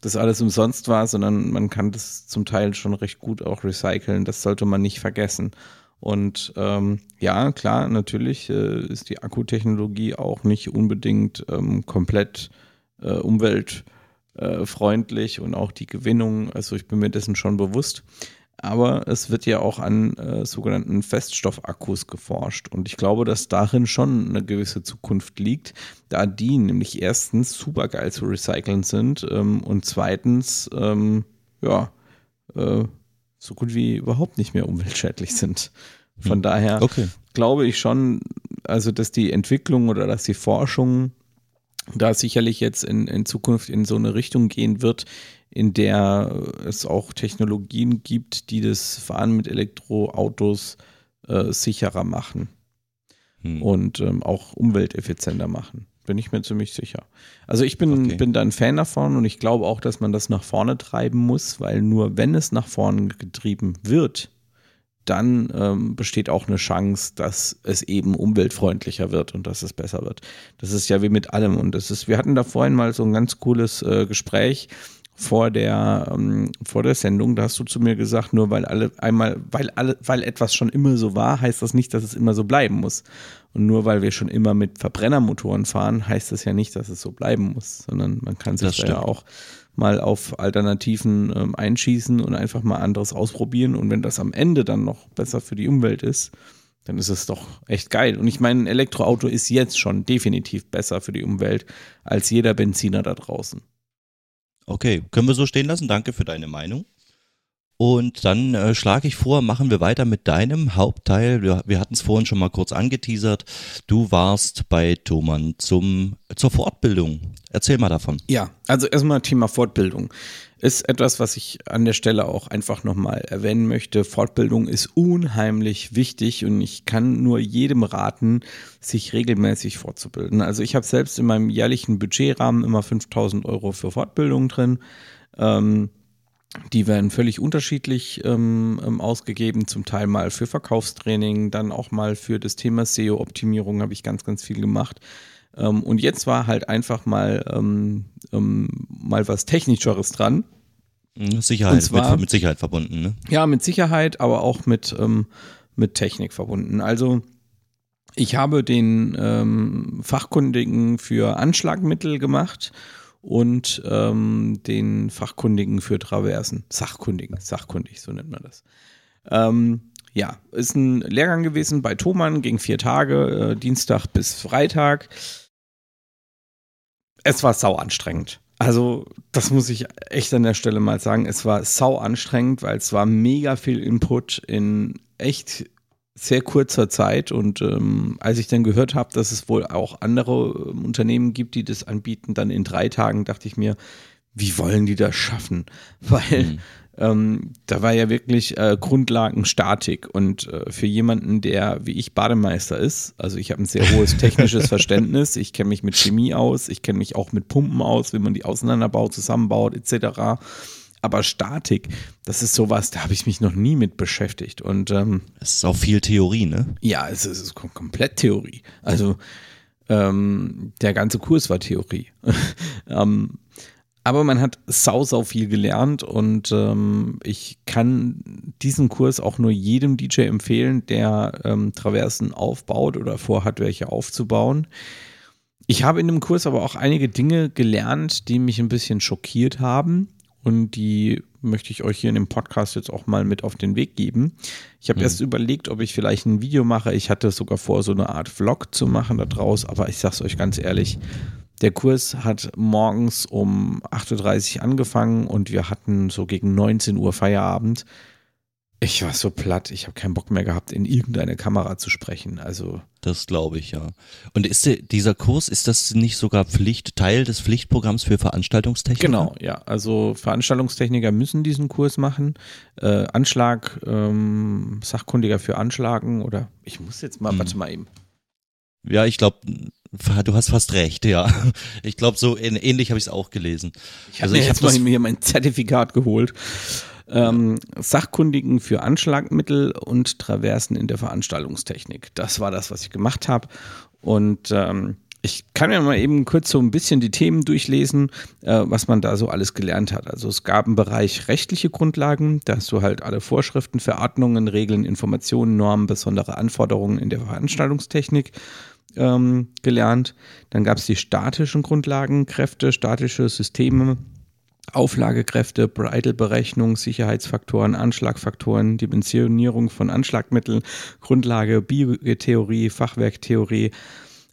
das alles umsonst war, sondern man kann das zum Teil schon recht gut auch recyceln. Das sollte man nicht vergessen. Und ähm, ja, klar, natürlich äh, ist die Akkutechnologie auch nicht unbedingt ähm, komplett äh, umweltfreundlich und auch die Gewinnung, also ich bin mir dessen schon bewusst aber es wird ja auch an äh, sogenannten Feststoffakkus geforscht. Und ich glaube, dass darin schon eine gewisse Zukunft liegt, da die nämlich erstens super geil zu recyceln sind ähm, und zweitens, ähm, ja, äh, so gut wie überhaupt nicht mehr umweltschädlich sind. Von hm. daher okay. glaube ich schon, also dass die Entwicklung oder dass die Forschung da sicherlich jetzt in, in Zukunft in so eine Richtung gehen wird, in der es auch Technologien gibt, die das Fahren mit Elektroautos äh, sicherer machen hm. und ähm, auch umwelteffizienter machen. Bin ich mir ziemlich sicher. Also ich bin, okay. bin da ein Fan davon und ich glaube auch, dass man das nach vorne treiben muss, weil nur wenn es nach vorne getrieben wird, dann ähm, besteht auch eine Chance, dass es eben umweltfreundlicher wird und dass es besser wird. Das ist ja wie mit allem. Und das ist, wir hatten da vorhin mal so ein ganz cooles äh, Gespräch vor der, ähm, vor der Sendung, da hast du zu mir gesagt, nur weil alle einmal, weil alle, weil etwas schon immer so war, heißt das nicht, dass es immer so bleiben muss. Und nur weil wir schon immer mit Verbrennermotoren fahren, heißt das ja nicht, dass es so bleiben muss, sondern man kann sich da ja auch mal auf Alternativen ähm, einschießen und einfach mal anderes ausprobieren. Und wenn das am Ende dann noch besser für die Umwelt ist, dann ist es doch echt geil. Und ich meine, ein Elektroauto ist jetzt schon definitiv besser für die Umwelt als jeder Benziner da draußen. Okay, können wir so stehen lassen. Danke für deine Meinung. Und dann äh, schlage ich vor, machen wir weiter mit deinem Hauptteil. Wir, wir hatten es vorhin schon mal kurz angeteasert. Du warst bei Thomann zum, zur Fortbildung. Erzähl mal davon. Ja, also erstmal Thema Fortbildung ist etwas, was ich an der Stelle auch einfach nochmal erwähnen möchte. Fortbildung ist unheimlich wichtig und ich kann nur jedem raten, sich regelmäßig fortzubilden. Also ich habe selbst in meinem jährlichen Budgetrahmen immer 5000 Euro für Fortbildung drin. Ähm, die werden völlig unterschiedlich ähm, ähm, ausgegeben, zum Teil mal für Verkaufstraining, dann auch mal für das Thema SEO-Optimierung habe ich ganz, ganz viel gemacht. Ähm, und jetzt war halt einfach mal, ähm, ähm, mal was Technischeres dran. Mhm, Sicherheit, zwar, mit, mit, Sicherheit verbunden, ne? Ja, mit Sicherheit, aber auch mit, ähm, mit Technik verbunden. Also ich habe den ähm, Fachkundigen für Anschlagmittel gemacht und ähm, den Fachkundigen für Traversen. Sachkundigen, sachkundig, so nennt man das. Ähm, ja, ist ein Lehrgang gewesen bei Thomann, ging vier Tage, äh, Dienstag bis Freitag. Es war sau anstrengend. Also, das muss ich echt an der Stelle mal sagen. Es war sau anstrengend, weil es war mega viel Input in echt sehr kurzer Zeit. Und ähm, als ich dann gehört habe, dass es wohl auch andere ähm, Unternehmen gibt, die das anbieten, dann in drei Tagen, dachte ich mir, wie wollen die das schaffen? Weil mhm. Ähm, da war ja wirklich äh, Grundlagenstatik und äh, für jemanden, der wie ich Bademeister ist, also ich habe ein sehr hohes technisches Verständnis, ich kenne mich mit Chemie aus, ich kenne mich auch mit Pumpen aus, wie man die auseinanderbaut, zusammenbaut etc. Aber Statik, das ist sowas, da habe ich mich noch nie mit beschäftigt. Und ähm, es ist auch viel Theorie, ne? Ja, es ist, es ist komplett Theorie. Also Ähm, der ganze Kurs war Theorie. ähm, aber man hat sau, sau viel gelernt und ähm, ich kann diesen Kurs auch nur jedem DJ empfehlen, der ähm, Traversen aufbaut oder vorhat, welche aufzubauen. Ich habe in dem Kurs aber auch einige Dinge gelernt, die mich ein bisschen schockiert haben und die möchte ich euch hier in dem Podcast jetzt auch mal mit auf den Weg geben. Ich habe hm. erst überlegt, ob ich vielleicht ein Video mache. Ich hatte sogar vor, so eine Art Vlog zu machen da draus, aber ich sag's euch ganz ehrlich, der Kurs hat morgens um 8.30 Uhr angefangen und wir hatten so gegen 19 Uhr Feierabend. Ich war so platt, ich habe keinen Bock mehr gehabt, in irgendeine Kamera zu sprechen. Also das glaube ich ja. Und ist der, dieser Kurs ist das nicht sogar Pflicht Teil des Pflichtprogramms für Veranstaltungstechniker? Genau, ja. Also Veranstaltungstechniker müssen diesen Kurs machen. Äh, Anschlag, ähm, Sachkundiger für Anschlagen oder ich muss jetzt mal, hm. warte mal eben. Ja, ich glaube, du hast fast recht, ja. Ich glaube, so ähnlich habe ich es auch gelesen. Ich habe also, hab jetzt mal hier mein Zertifikat geholt. Ähm, Sachkundigen für Anschlagmittel und Traversen in der Veranstaltungstechnik. Das war das, was ich gemacht habe. Und ähm, ich kann ja mal eben kurz so ein bisschen die Themen durchlesen, äh, was man da so alles gelernt hat. Also es gab einen Bereich rechtliche Grundlagen, da hast du halt alle Vorschriften, Verordnungen, Regeln, Informationen, Normen, besondere Anforderungen in der Veranstaltungstechnik ähm, gelernt. Dann gab es die statischen Grundlagen, Kräfte, statische Systeme, Auflagekräfte, Bridle-Berechnung, Sicherheitsfaktoren, Anschlagfaktoren, Dimensionierung von Anschlagmitteln, Grundlage, Biotheorie, Fachwerktheorie,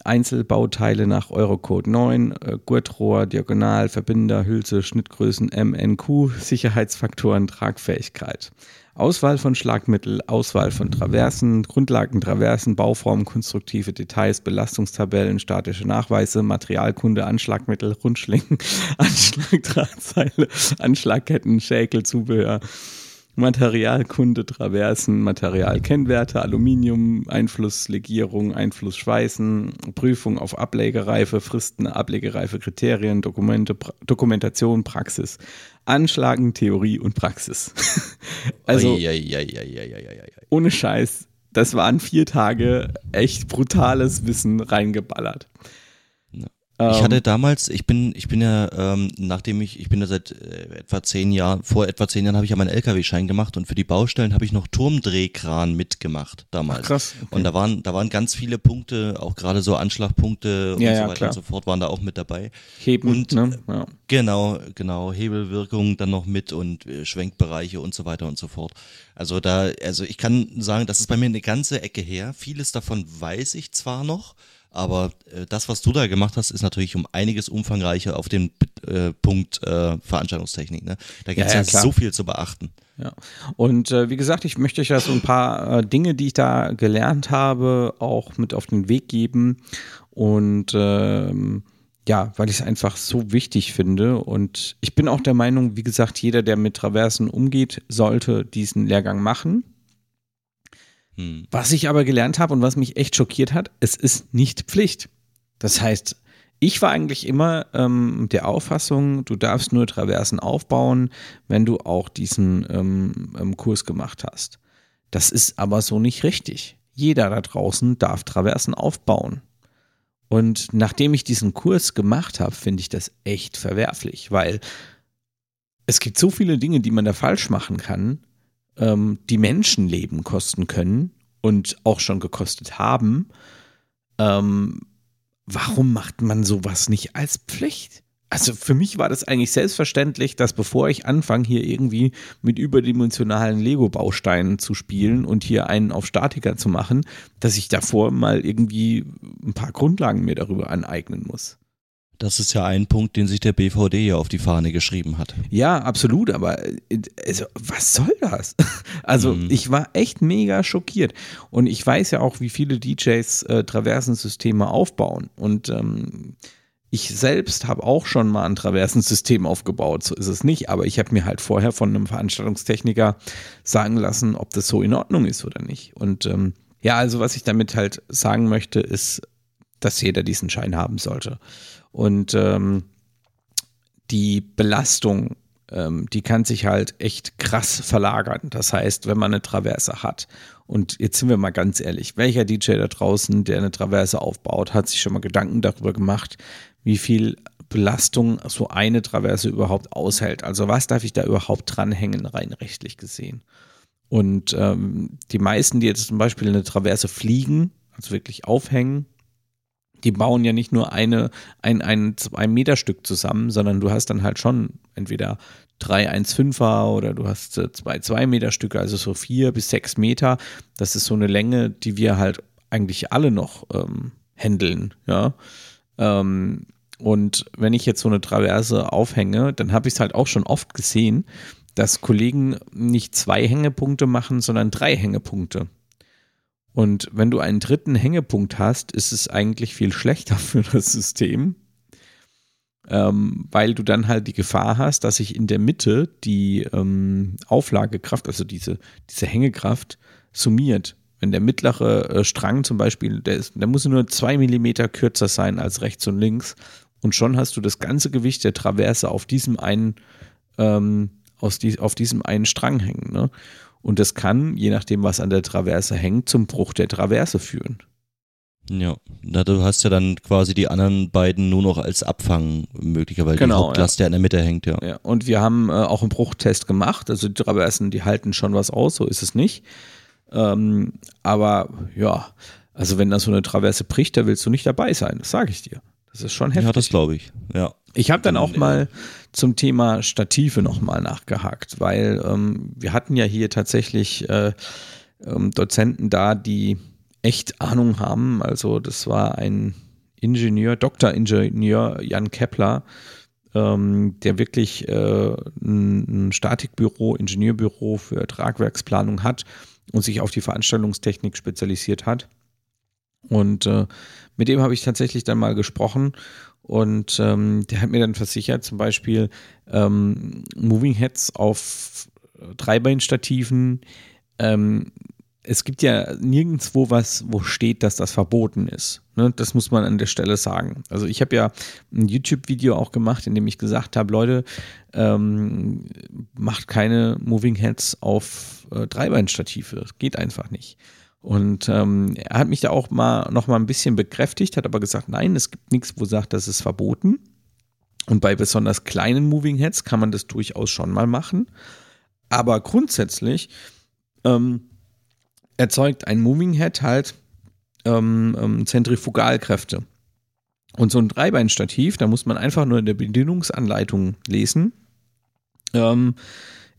Einzelbauteile nach Eurocode 9, äh, Gurtrohr, Diagonal, Verbinder, Hülse, Schnittgrößen, MNQ, Sicherheitsfaktoren, Tragfähigkeit. Auswahl von Schlagmittel, Auswahl von Traversen, Grundlagen Traversen, Bauformen, konstruktive Details, Belastungstabellen, statische Nachweise, Materialkunde, Anschlagmittel, Rundschlingen, Anschlagdrahtseile, Anschlagketten, Schäkel, Zubehör. Materialkunde, Traversen, Materialkennwerte, Aluminium, Einflusslegierung, Einflussschweißen, Prüfung auf Ablegereife, Fristen, Ablegereife, Kriterien, Dokumente, pra Dokumentation, Praxis, Anschlagen, Theorie und Praxis. also, ohne Scheiß, das waren vier Tage echt brutales Wissen reingeballert. Ich hatte ähm. damals, ich bin, ich bin ja, ähm, nachdem ich, ich bin ja seit äh, etwa zehn Jahren, vor etwa zehn Jahren habe ich ja meinen LKW-Schein gemacht und für die Baustellen habe ich noch Turmdrehkran mitgemacht damals. Ach, krass. Okay. Und da waren, da waren ganz viele Punkte, auch gerade so Anschlagpunkte und ja, so weiter klar. und so fort waren da auch mit dabei. Heben, und, ne? Ja. Genau, genau, Hebelwirkung dann noch mit und äh, Schwenkbereiche und so weiter und so fort. Also da, also ich kann sagen, das ist bei mir eine ganze Ecke her. Vieles davon weiß ich zwar noch, aber äh, das, was du da gemacht hast, ist natürlich um einiges umfangreicher auf den äh, Punkt äh, Veranstaltungstechnik. Ne? Da gibt es ja, ja, ja so viel zu beachten. Ja. Und äh, wie gesagt, ich möchte euch ja so ein paar äh, Dinge, die ich da gelernt habe, auch mit auf den Weg geben. Und ähm, ja, weil ich es einfach so wichtig finde. Und ich bin auch der Meinung, wie gesagt, jeder, der mit Traversen umgeht, sollte diesen Lehrgang machen. Hm. Was ich aber gelernt habe und was mich echt schockiert hat, es ist nicht Pflicht. Das heißt, ich war eigentlich immer ähm, der Auffassung, du darfst nur Traversen aufbauen, wenn du auch diesen ähm, ähm, Kurs gemacht hast. Das ist aber so nicht richtig. Jeder da draußen darf Traversen aufbauen. Und nachdem ich diesen Kurs gemacht habe, finde ich das echt verwerflich, weil es gibt so viele Dinge, die man da falsch machen kann, ähm, die Menschenleben kosten können und auch schon gekostet haben, ähm, warum macht man sowas nicht als Pflicht? Also für mich war das eigentlich selbstverständlich, dass bevor ich anfange, hier irgendwie mit überdimensionalen Lego-Bausteinen zu spielen und hier einen auf Statiker zu machen, dass ich davor mal irgendwie ein paar Grundlagen mir darüber aneignen muss. Das ist ja ein Punkt, den sich der BVD ja auf die Fahne geschrieben hat. Ja, absolut, aber also, was soll das? Also mhm. ich war echt mega schockiert und ich weiß ja auch, wie viele DJs äh, Traversensysteme aufbauen und ähm, ich selbst habe auch schon mal ein Traversensystem aufgebaut, so ist es nicht, aber ich habe mir halt vorher von einem Veranstaltungstechniker sagen lassen, ob das so in Ordnung ist oder nicht. Und ähm, ja, also was ich damit halt sagen möchte, ist, dass jeder diesen Schein haben sollte. Und ähm, die Belastung ähm, die kann sich halt echt krass verlagern. Das heißt, wenn man eine Traverse hat, und jetzt sind wir mal ganz ehrlich, welcher DJ da draußen, der eine Traverse aufbaut, hat sich schon mal Gedanken darüber gemacht, wie viel Belastung so eine Traverse überhaupt aushält. Also was darf ich da überhaupt dranhängen, rein rechtlich gesehen? Und ähm, die meisten, die jetzt zum Beispiel eine Traverse fliegen, also wirklich aufhängen, die bauen ja nicht nur eine, ein, ein, ein Meter Stück zusammen, sondern du hast dann halt schon entweder drei 1,5er oder du hast äh, zwei 2 Meter Stücke, also so vier bis sechs Meter. Das ist so eine Länge, die wir halt eigentlich alle noch ähm, handeln, ja. Ähm, und wenn ich jetzt so eine Traverse aufhänge, dann habe ich es halt auch schon oft gesehen, dass Kollegen nicht zwei Hängepunkte machen, sondern drei Hängepunkte. Und wenn du einen dritten Hängepunkt hast, ist es eigentlich viel schlechter für das System, ähm, weil du dann halt die Gefahr hast, dass sich in der Mitte die ähm, Auflagekraft, also diese, diese Hängekraft, summiert. Wenn der mittlere äh, Strang zum Beispiel, der, ist, der muss nur zwei Millimeter kürzer sein als rechts und links und schon hast du das ganze Gewicht der Traverse auf diesem einen, ähm, aus die, auf diesem einen Strang hängen. Ne? Und das kann, je nachdem, was an der Traverse hängt, zum Bruch der Traverse führen. Ja, na, du hast ja dann quasi die anderen beiden nur noch als Abfang möglicherweise, genau, die Hauptlast, ja. der in der Mitte hängt, ja. ja. Und wir haben äh, auch einen Bruchtest gemacht. Also die Traversen, die halten schon was aus, so ist es nicht. Ähm, aber ja, also wenn da so eine Traverse bricht, da willst du nicht dabei sein, das sage ich dir. Das ist schon heftig. Ja, das glaube ich. Ja. Ich habe dann auch mal zum Thema Stative nochmal nachgehakt, weil ähm, wir hatten ja hier tatsächlich äh, ähm, Dozenten da, die echt Ahnung haben. Also das war ein Ingenieur, Doktoringenieur Jan Kepler, ähm, der wirklich äh, ein, ein Statikbüro, Ingenieurbüro für Tragwerksplanung hat und sich auf die Veranstaltungstechnik spezialisiert hat. Und äh, mit dem habe ich tatsächlich dann mal gesprochen und ähm, der hat mir dann versichert, zum Beispiel ähm, Moving Heads auf Dreibeinstativen. Ähm, es gibt ja nirgendwo was, wo steht, dass das verboten ist. Ne? Das muss man an der Stelle sagen. Also ich habe ja ein YouTube-Video auch gemacht, in dem ich gesagt habe, Leute, ähm, macht keine Moving Heads auf äh, Dreibeinstative. Das geht einfach nicht. Und ähm, er hat mich da auch mal noch mal ein bisschen bekräftigt, hat aber gesagt, nein, es gibt nichts, wo sagt, das ist verboten. Und bei besonders kleinen Moving Heads kann man das durchaus schon mal machen. Aber grundsätzlich ähm, erzeugt ein Moving Head halt ähm, ähm, Zentrifugalkräfte. Und so ein Dreibeinstativ, da muss man einfach nur in der Bedienungsanleitung lesen, ähm,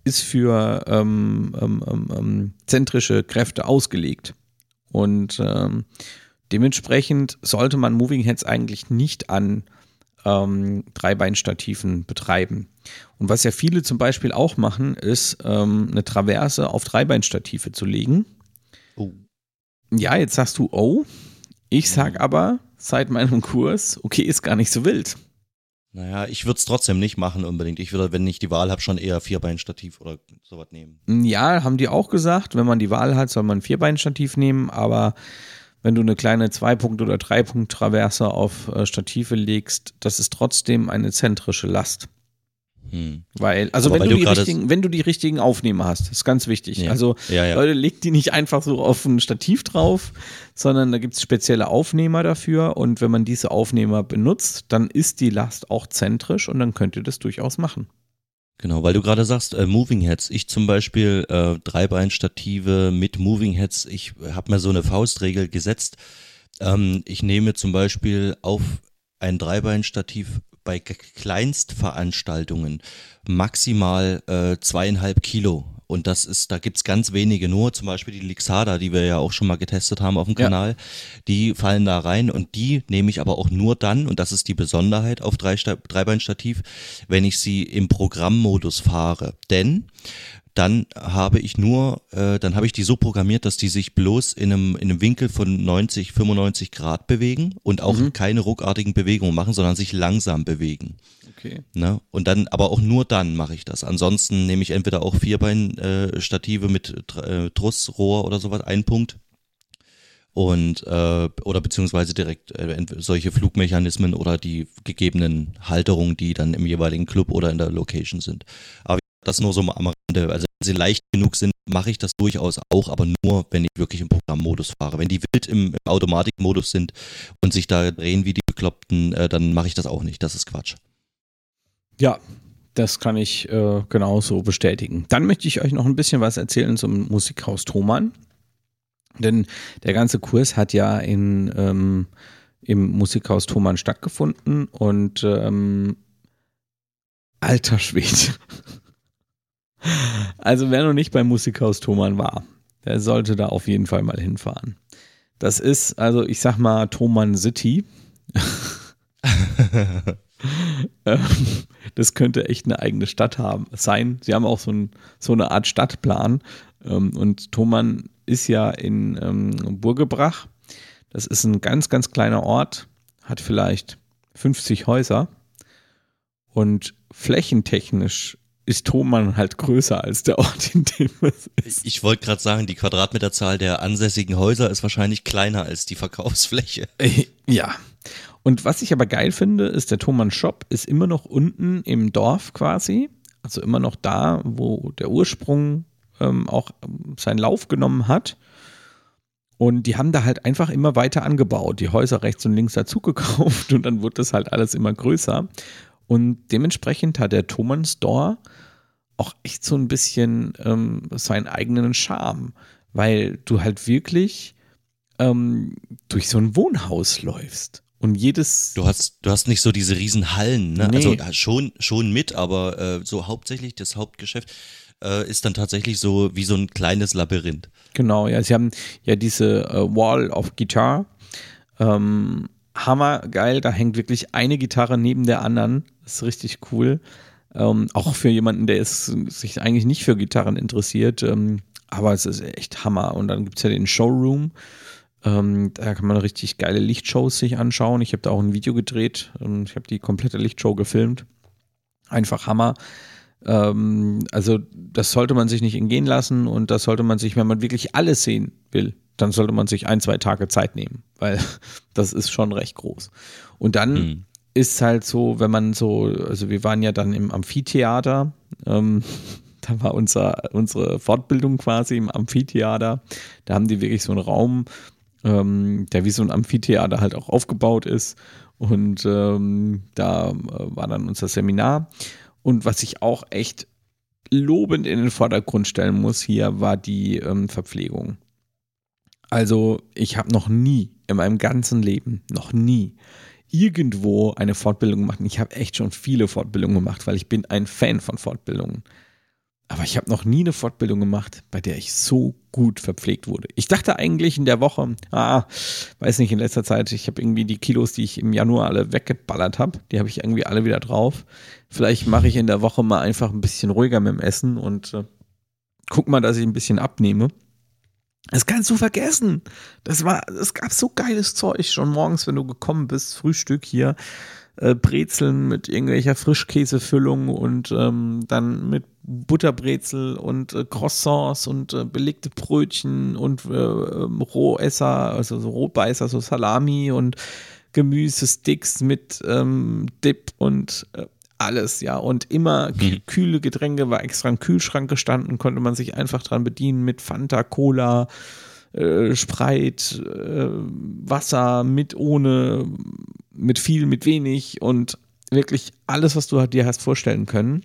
ist für ähm, ähm, ähm, ähm, zentrische Kräfte ausgelegt. Und ähm, dementsprechend sollte man Moving Heads eigentlich nicht an ähm, Dreibeinstativen betreiben. Und was ja viele zum Beispiel auch machen, ist ähm, eine Traverse auf Dreibeinstative zu legen. Oh. Ja, jetzt sagst du, oh. Ich sag aber seit meinem Kurs, okay, ist gar nicht so wild. Naja, ich würde es trotzdem nicht machen unbedingt. Ich würde, wenn ich die Wahl habe, schon eher Vierbeinstativ oder sowas nehmen. Ja, haben die auch gesagt, wenn man die Wahl hat, soll man ein Vierbeinstativ nehmen, aber wenn du eine kleine Zwei-Punkt- oder Drei-Punkt-Traverse auf äh, Stative legst, das ist trotzdem eine zentrische Last. Hm. Weil, also wenn weil du, du die gerade- richtigen, wenn du die richtigen Aufnehmer hast, ist ganz wichtig. Ja. Also Ja, ja. Leute, legt die nicht einfach so auf ein Stativ drauf, sondern da gibt es spezielle Aufnehmer dafür und wenn man diese Aufnehmer benutzt, dann ist die Last auch zentrisch und dann könnt ihr das durchaus machen. Genau, weil du gerade sagst, äh, Moving Heads. Ich zum Beispiel äh, Dreibeinstative mit Moving Heads. Ich habe mir so eine Faustregel gesetzt. Ähm, ich nehme zum Beispiel auf ein Dreibeinstativ bei Kleinstveranstaltungen maximal äh, zweieinhalb Kilo. Und das ist, da gibt's ganz wenige nur, zum Beispiel die Lixada, die wir ja auch schon mal getestet haben auf dem Ja. Kanal, die fallen da rein und die nehme ich aber auch nur dann, und das ist die Besonderheit auf Dreibeinstativ, wenn ich sie im Programmmodus fahre. Denn dann habe ich nur, äh, dann habe ich die so programmiert, dass die sich bloß in einem, in einem Winkel von 90, 95 Grad bewegen und auch keine ruckartigen Bewegungen machen, sondern sich langsam bewegen. Okay. Ne? Und dann, aber auch nur dann mache ich das. Ansonsten nehme ich entweder auch Vierbein-Stative mit Tr- äh, Trussrohr oder sowas, ein Punkt. und äh, oder beziehungsweise direkt äh, solche Flugmechanismen oder die gegebenen Halterungen, die dann im jeweiligen Club oder in der Location sind. Aber das nur so am Rande. Also wenn sie leicht genug sind, mache ich das durchaus auch, aber nur, wenn ich wirklich im Programmmodus fahre. Wenn die wild im, im Automatikmodus sind und sich da drehen wie die Bekloppten, äh, dann mache ich das auch nicht. Das ist Quatsch. Ja, das kann ich äh, genauso bestätigen. Dann möchte ich euch noch ein bisschen was erzählen zum Musikhaus Thomann. Denn der ganze Kurs hat ja in, ähm, im Musikhaus Thomann stattgefunden und ähm, alter Schwede. Also wer noch nicht beim Musikhaus Thomann war, der sollte da auf jeden Fall mal hinfahren. Das ist, also ich sag mal, Thomann City. Ähm, das könnte echt eine eigene Stadt haben, sein. Sie haben auch so, ein, so eine Art Stadtplan. Ähm, und Thomann ist ja in ähm, Burgebrach. Das ist ein ganz, ganz kleiner Ort, hat vielleicht 50 Häuser. Und flächentechnisch ist Thomann halt größer als der Ort, in dem es ist. Ich wollte gerade sagen, die Quadratmeterzahl der ansässigen Häuser ist wahrscheinlich kleiner als die Verkaufsfläche. Ja. Und was ich aber geil finde, ist, der Thomann Shop ist immer noch unten im Dorf quasi. Also immer noch da, wo der Ursprung ähm, auch seinen Lauf genommen hat. Und die haben da halt einfach immer weiter angebaut, die Häuser rechts und links dazugekauft und dann wurde das halt alles immer größer. Und dementsprechend hat der Thomann Store auch echt so ein bisschen ähm, seinen eigenen Charme, weil du halt wirklich ähm, durch so ein Wohnhaus läufst. Und jedes. Du hast, du hast nicht so diese riesen Hallen, ne? Nee. Also schon, schon mit, aber äh, so hauptsächlich das Hauptgeschäft äh, ist dann tatsächlich so wie so ein kleines Labyrinth. Genau, ja, sie haben ja diese äh, Wall of Guitar. Ähm, hammergeil, da hängt wirklich eine Gitarre neben der anderen. Das ist richtig cool. Ähm, auch für jemanden, der ist, sich eigentlich nicht für Gitarren interessiert. Ähm, aber es ist echt Hammer. Und dann gibt es ja den Showroom. Ähm, da kann man richtig geile Lichtshows sich anschauen. Ich habe da auch ein Video gedreht. Ähm, ich habe die komplette Lichtshow gefilmt. Einfach Hammer. Ähm, also das sollte man sich nicht entgehen lassen und das sollte man sich, wenn man wirklich alles sehen will, dann sollte man sich ein, zwei Tage Zeit nehmen, weil das ist schon recht groß. Und dann Mhm. Ist halt so, wenn man so, also wir waren ja dann im Amphitheater, ähm, da war unser, unsere Fortbildung quasi im Amphitheater, da haben die wirklich so einen Raum, ähm, der wie so ein Amphitheater halt auch aufgebaut ist. Und ähm, da äh, war dann unser Seminar. Und was ich auch echt lobend in den Vordergrund stellen muss hier, war die ähm, Verpflegung. Also ich habe noch nie in meinem ganzen Leben, noch nie irgendwo eine Fortbildung gemacht. Ich habe echt schon viele Fortbildungen gemacht, weil ich bin ein Fan von Fortbildungen. Aber ich habe noch nie eine Fortbildung gemacht, bei der ich so gut verpflegt wurde. Ich dachte eigentlich in der Woche, ah, weiß nicht, in letzter Zeit, ich habe irgendwie die Kilos, die ich im Januar alle weggeballert habe, die habe ich irgendwie alle wieder drauf. Vielleicht mache ich in der Woche mal einfach ein bisschen ruhiger mit dem Essen und äh, guck mal, dass ich ein bisschen abnehme. Das kannst du vergessen. Das war, es gab so geiles Zeug schon morgens, wenn du gekommen bist, Frühstück hier, äh, Brezeln mit irgendwelcher Frischkäsefüllung und ähm, dann mit Butterbrezel und äh, Croissants und äh, belegte Brötchen und äh, ähm, Rohesser, also so Rohbeißer, so Salami und Gemüsesticks mit ähm, Dip und äh, alles, ja. Und immer Mhm. kühle Getränke war extra im Kühlschrank gestanden, konnte man sich einfach dran bedienen mit Fanta, Cola, äh, Sprite, äh, Wasser, mit, ohne, mit viel, mit wenig und wirklich alles, was du dir hast vorstellen können.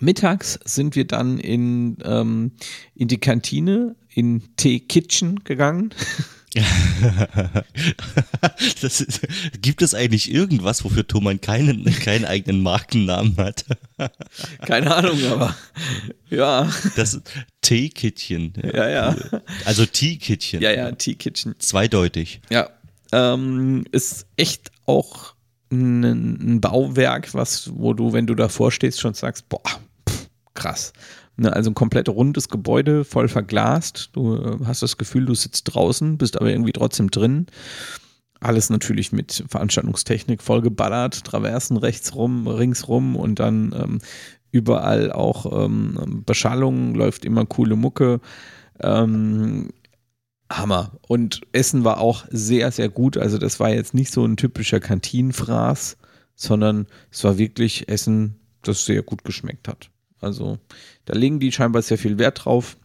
Mittags sind wir dann in, ähm, in die Kantine, in Tea Kitchen gegangen. ist, gibt es eigentlich irgendwas, wofür Thomann keinen, keinen eigenen Markennamen hat? Keine Ahnung, aber ja, Das Teekittchen. ja, ja. Also Teekittchen. Ja, ja, Tea Kitchen. Zweideutig. Ja, ähm, ist echt auch ein, ein Bauwerk, was, wo du, wenn du davor stehst, schon sagst, boah, krass. Ne, also ein komplett rundes Gebäude, voll verglast. Du äh, hast das Gefühl, du sitzt draußen, bist aber irgendwie trotzdem drin. Alles natürlich mit Veranstaltungstechnik vollgeballert, Traversen rechts rum, ringsrum und dann ähm, überall auch ähm, Beschallung, läuft immer coole Mucke. Ähm, Hammer. Und Essen war auch sehr, sehr gut. Also das war jetzt nicht so ein typischer Kantinenfraß, sondern es war wirklich Essen, das sehr gut geschmeckt hat. Also da legen die scheinbar sehr viel Wert drauf.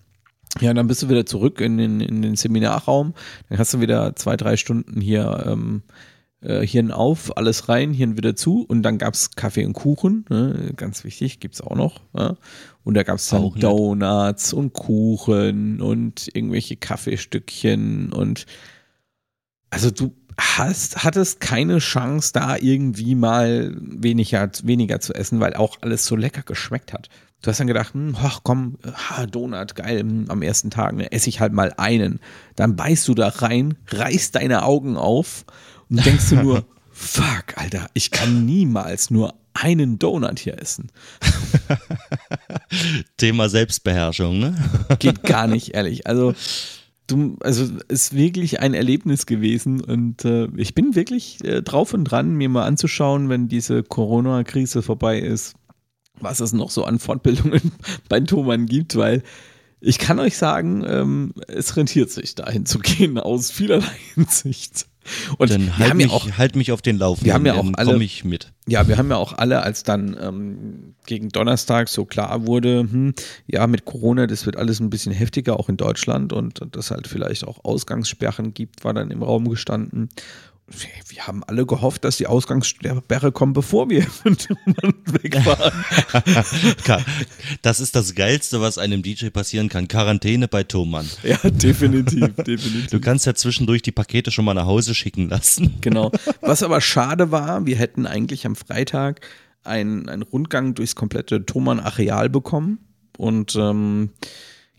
Ja, dann bist du wieder zurück in den, in den Seminarraum. Dann hast du wieder zwei, drei Stunden hier ähm, äh, Hirn auf, alles rein, Hirn wieder zu und dann gab es Kaffee und Kuchen, ne? ganz wichtig, gibt es auch noch. Ja? Und da gab es dann Donuts und Kuchen und irgendwelche Kaffeestückchen und also du hast, hattest keine Chance, da irgendwie mal weniger, weniger zu essen, weil auch alles so lecker geschmeckt hat. Du hast dann gedacht, hm, ach komm, ha, Donut, geil, hm, am ersten Tag ne, esse ich halt mal einen. Dann beißt du da rein, reißt deine Augen auf und denkst du nur, fuck, Alter, ich kann niemals nur einen Donut hier essen. Thema Selbstbeherrschung, ne? Geht gar nicht, ehrlich. Also, du, also ist wirklich ein Erlebnis gewesen und äh, ich bin wirklich äh, drauf und dran, mir mal anzuschauen, wenn diese Corona-Krise vorbei ist, was es noch so an Fortbildungen bei Thomann gibt, weil ich kann euch sagen, ähm, es rentiert sich, dahin zu gehen, aus vielerlei Hinsicht. Und dann halt, mich, ja auch, halt mich auf den Laufenden, wir haben ja auch alle, ich mit. Ja, wir haben ja auch alle, als dann ähm, gegen Donnerstag so klar wurde, hm, ja, mit Corona, das wird alles ein bisschen heftiger, auch in Deutschland und dass halt vielleicht auch Ausgangssperren gibt, war dann im Raum gestanden wir haben alle gehofft, dass die Ausgangssperre kommt, bevor wir wegfahren. das ist das Geilste, was einem DJ passieren kann. Quarantäne bei Thomann. Ja, definitiv, definitiv. Du kannst ja zwischendurch die Pakete schon mal nach Hause schicken lassen. Genau. Was aber schade war, wir hätten eigentlich am Freitag einen, einen Rundgang durchs komplette Thomann-Areal bekommen. Und ähm,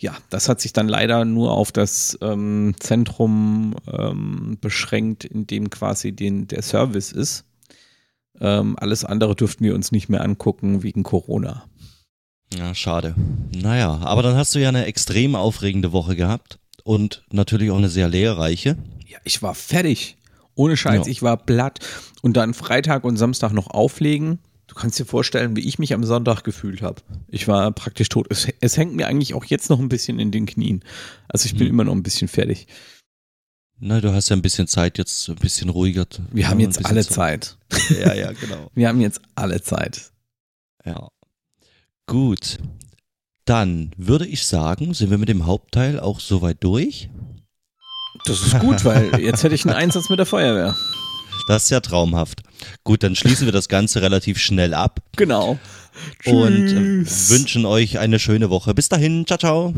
ja, das hat sich dann leider nur auf das ähm, Zentrum ähm, beschränkt, in dem quasi den, der Service ist. Ähm, alles andere dürften wir uns nicht mehr angucken wegen Corona. Ja, schade. Naja, aber dann hast du ja eine extrem aufregende Woche gehabt und natürlich auch eine sehr lehrreiche. Ja, ich war fertig. Ohne Scheiß, ja. ich war platt. Und dann Freitag und Samstag noch auflegen. Du kannst dir vorstellen, wie ich mich am Sonntag gefühlt habe. Ich war praktisch tot. Es, es, hängt mir eigentlich auch jetzt noch ein bisschen in den Knien. Also ich bin hm. immer noch ein bisschen fertig. Na, du hast ja ein bisschen Zeit, jetzt ein bisschen ruhiger. Wir haben jetzt alle Zeit. Zeit. Ja, ja, genau. Wir haben jetzt alle Zeit. Ja. Gut. Dann würde ich sagen, sind wir mit dem Hauptteil auch soweit durch. Das ist gut, weil jetzt hätte ich einen Einsatz mit der Feuerwehr. Das ist ja traumhaft. Gut, dann schließen wir das Ganze relativ schnell ab. Genau. Und äh, wünschen euch eine schöne Woche. Bis dahin. Ciao, ciao.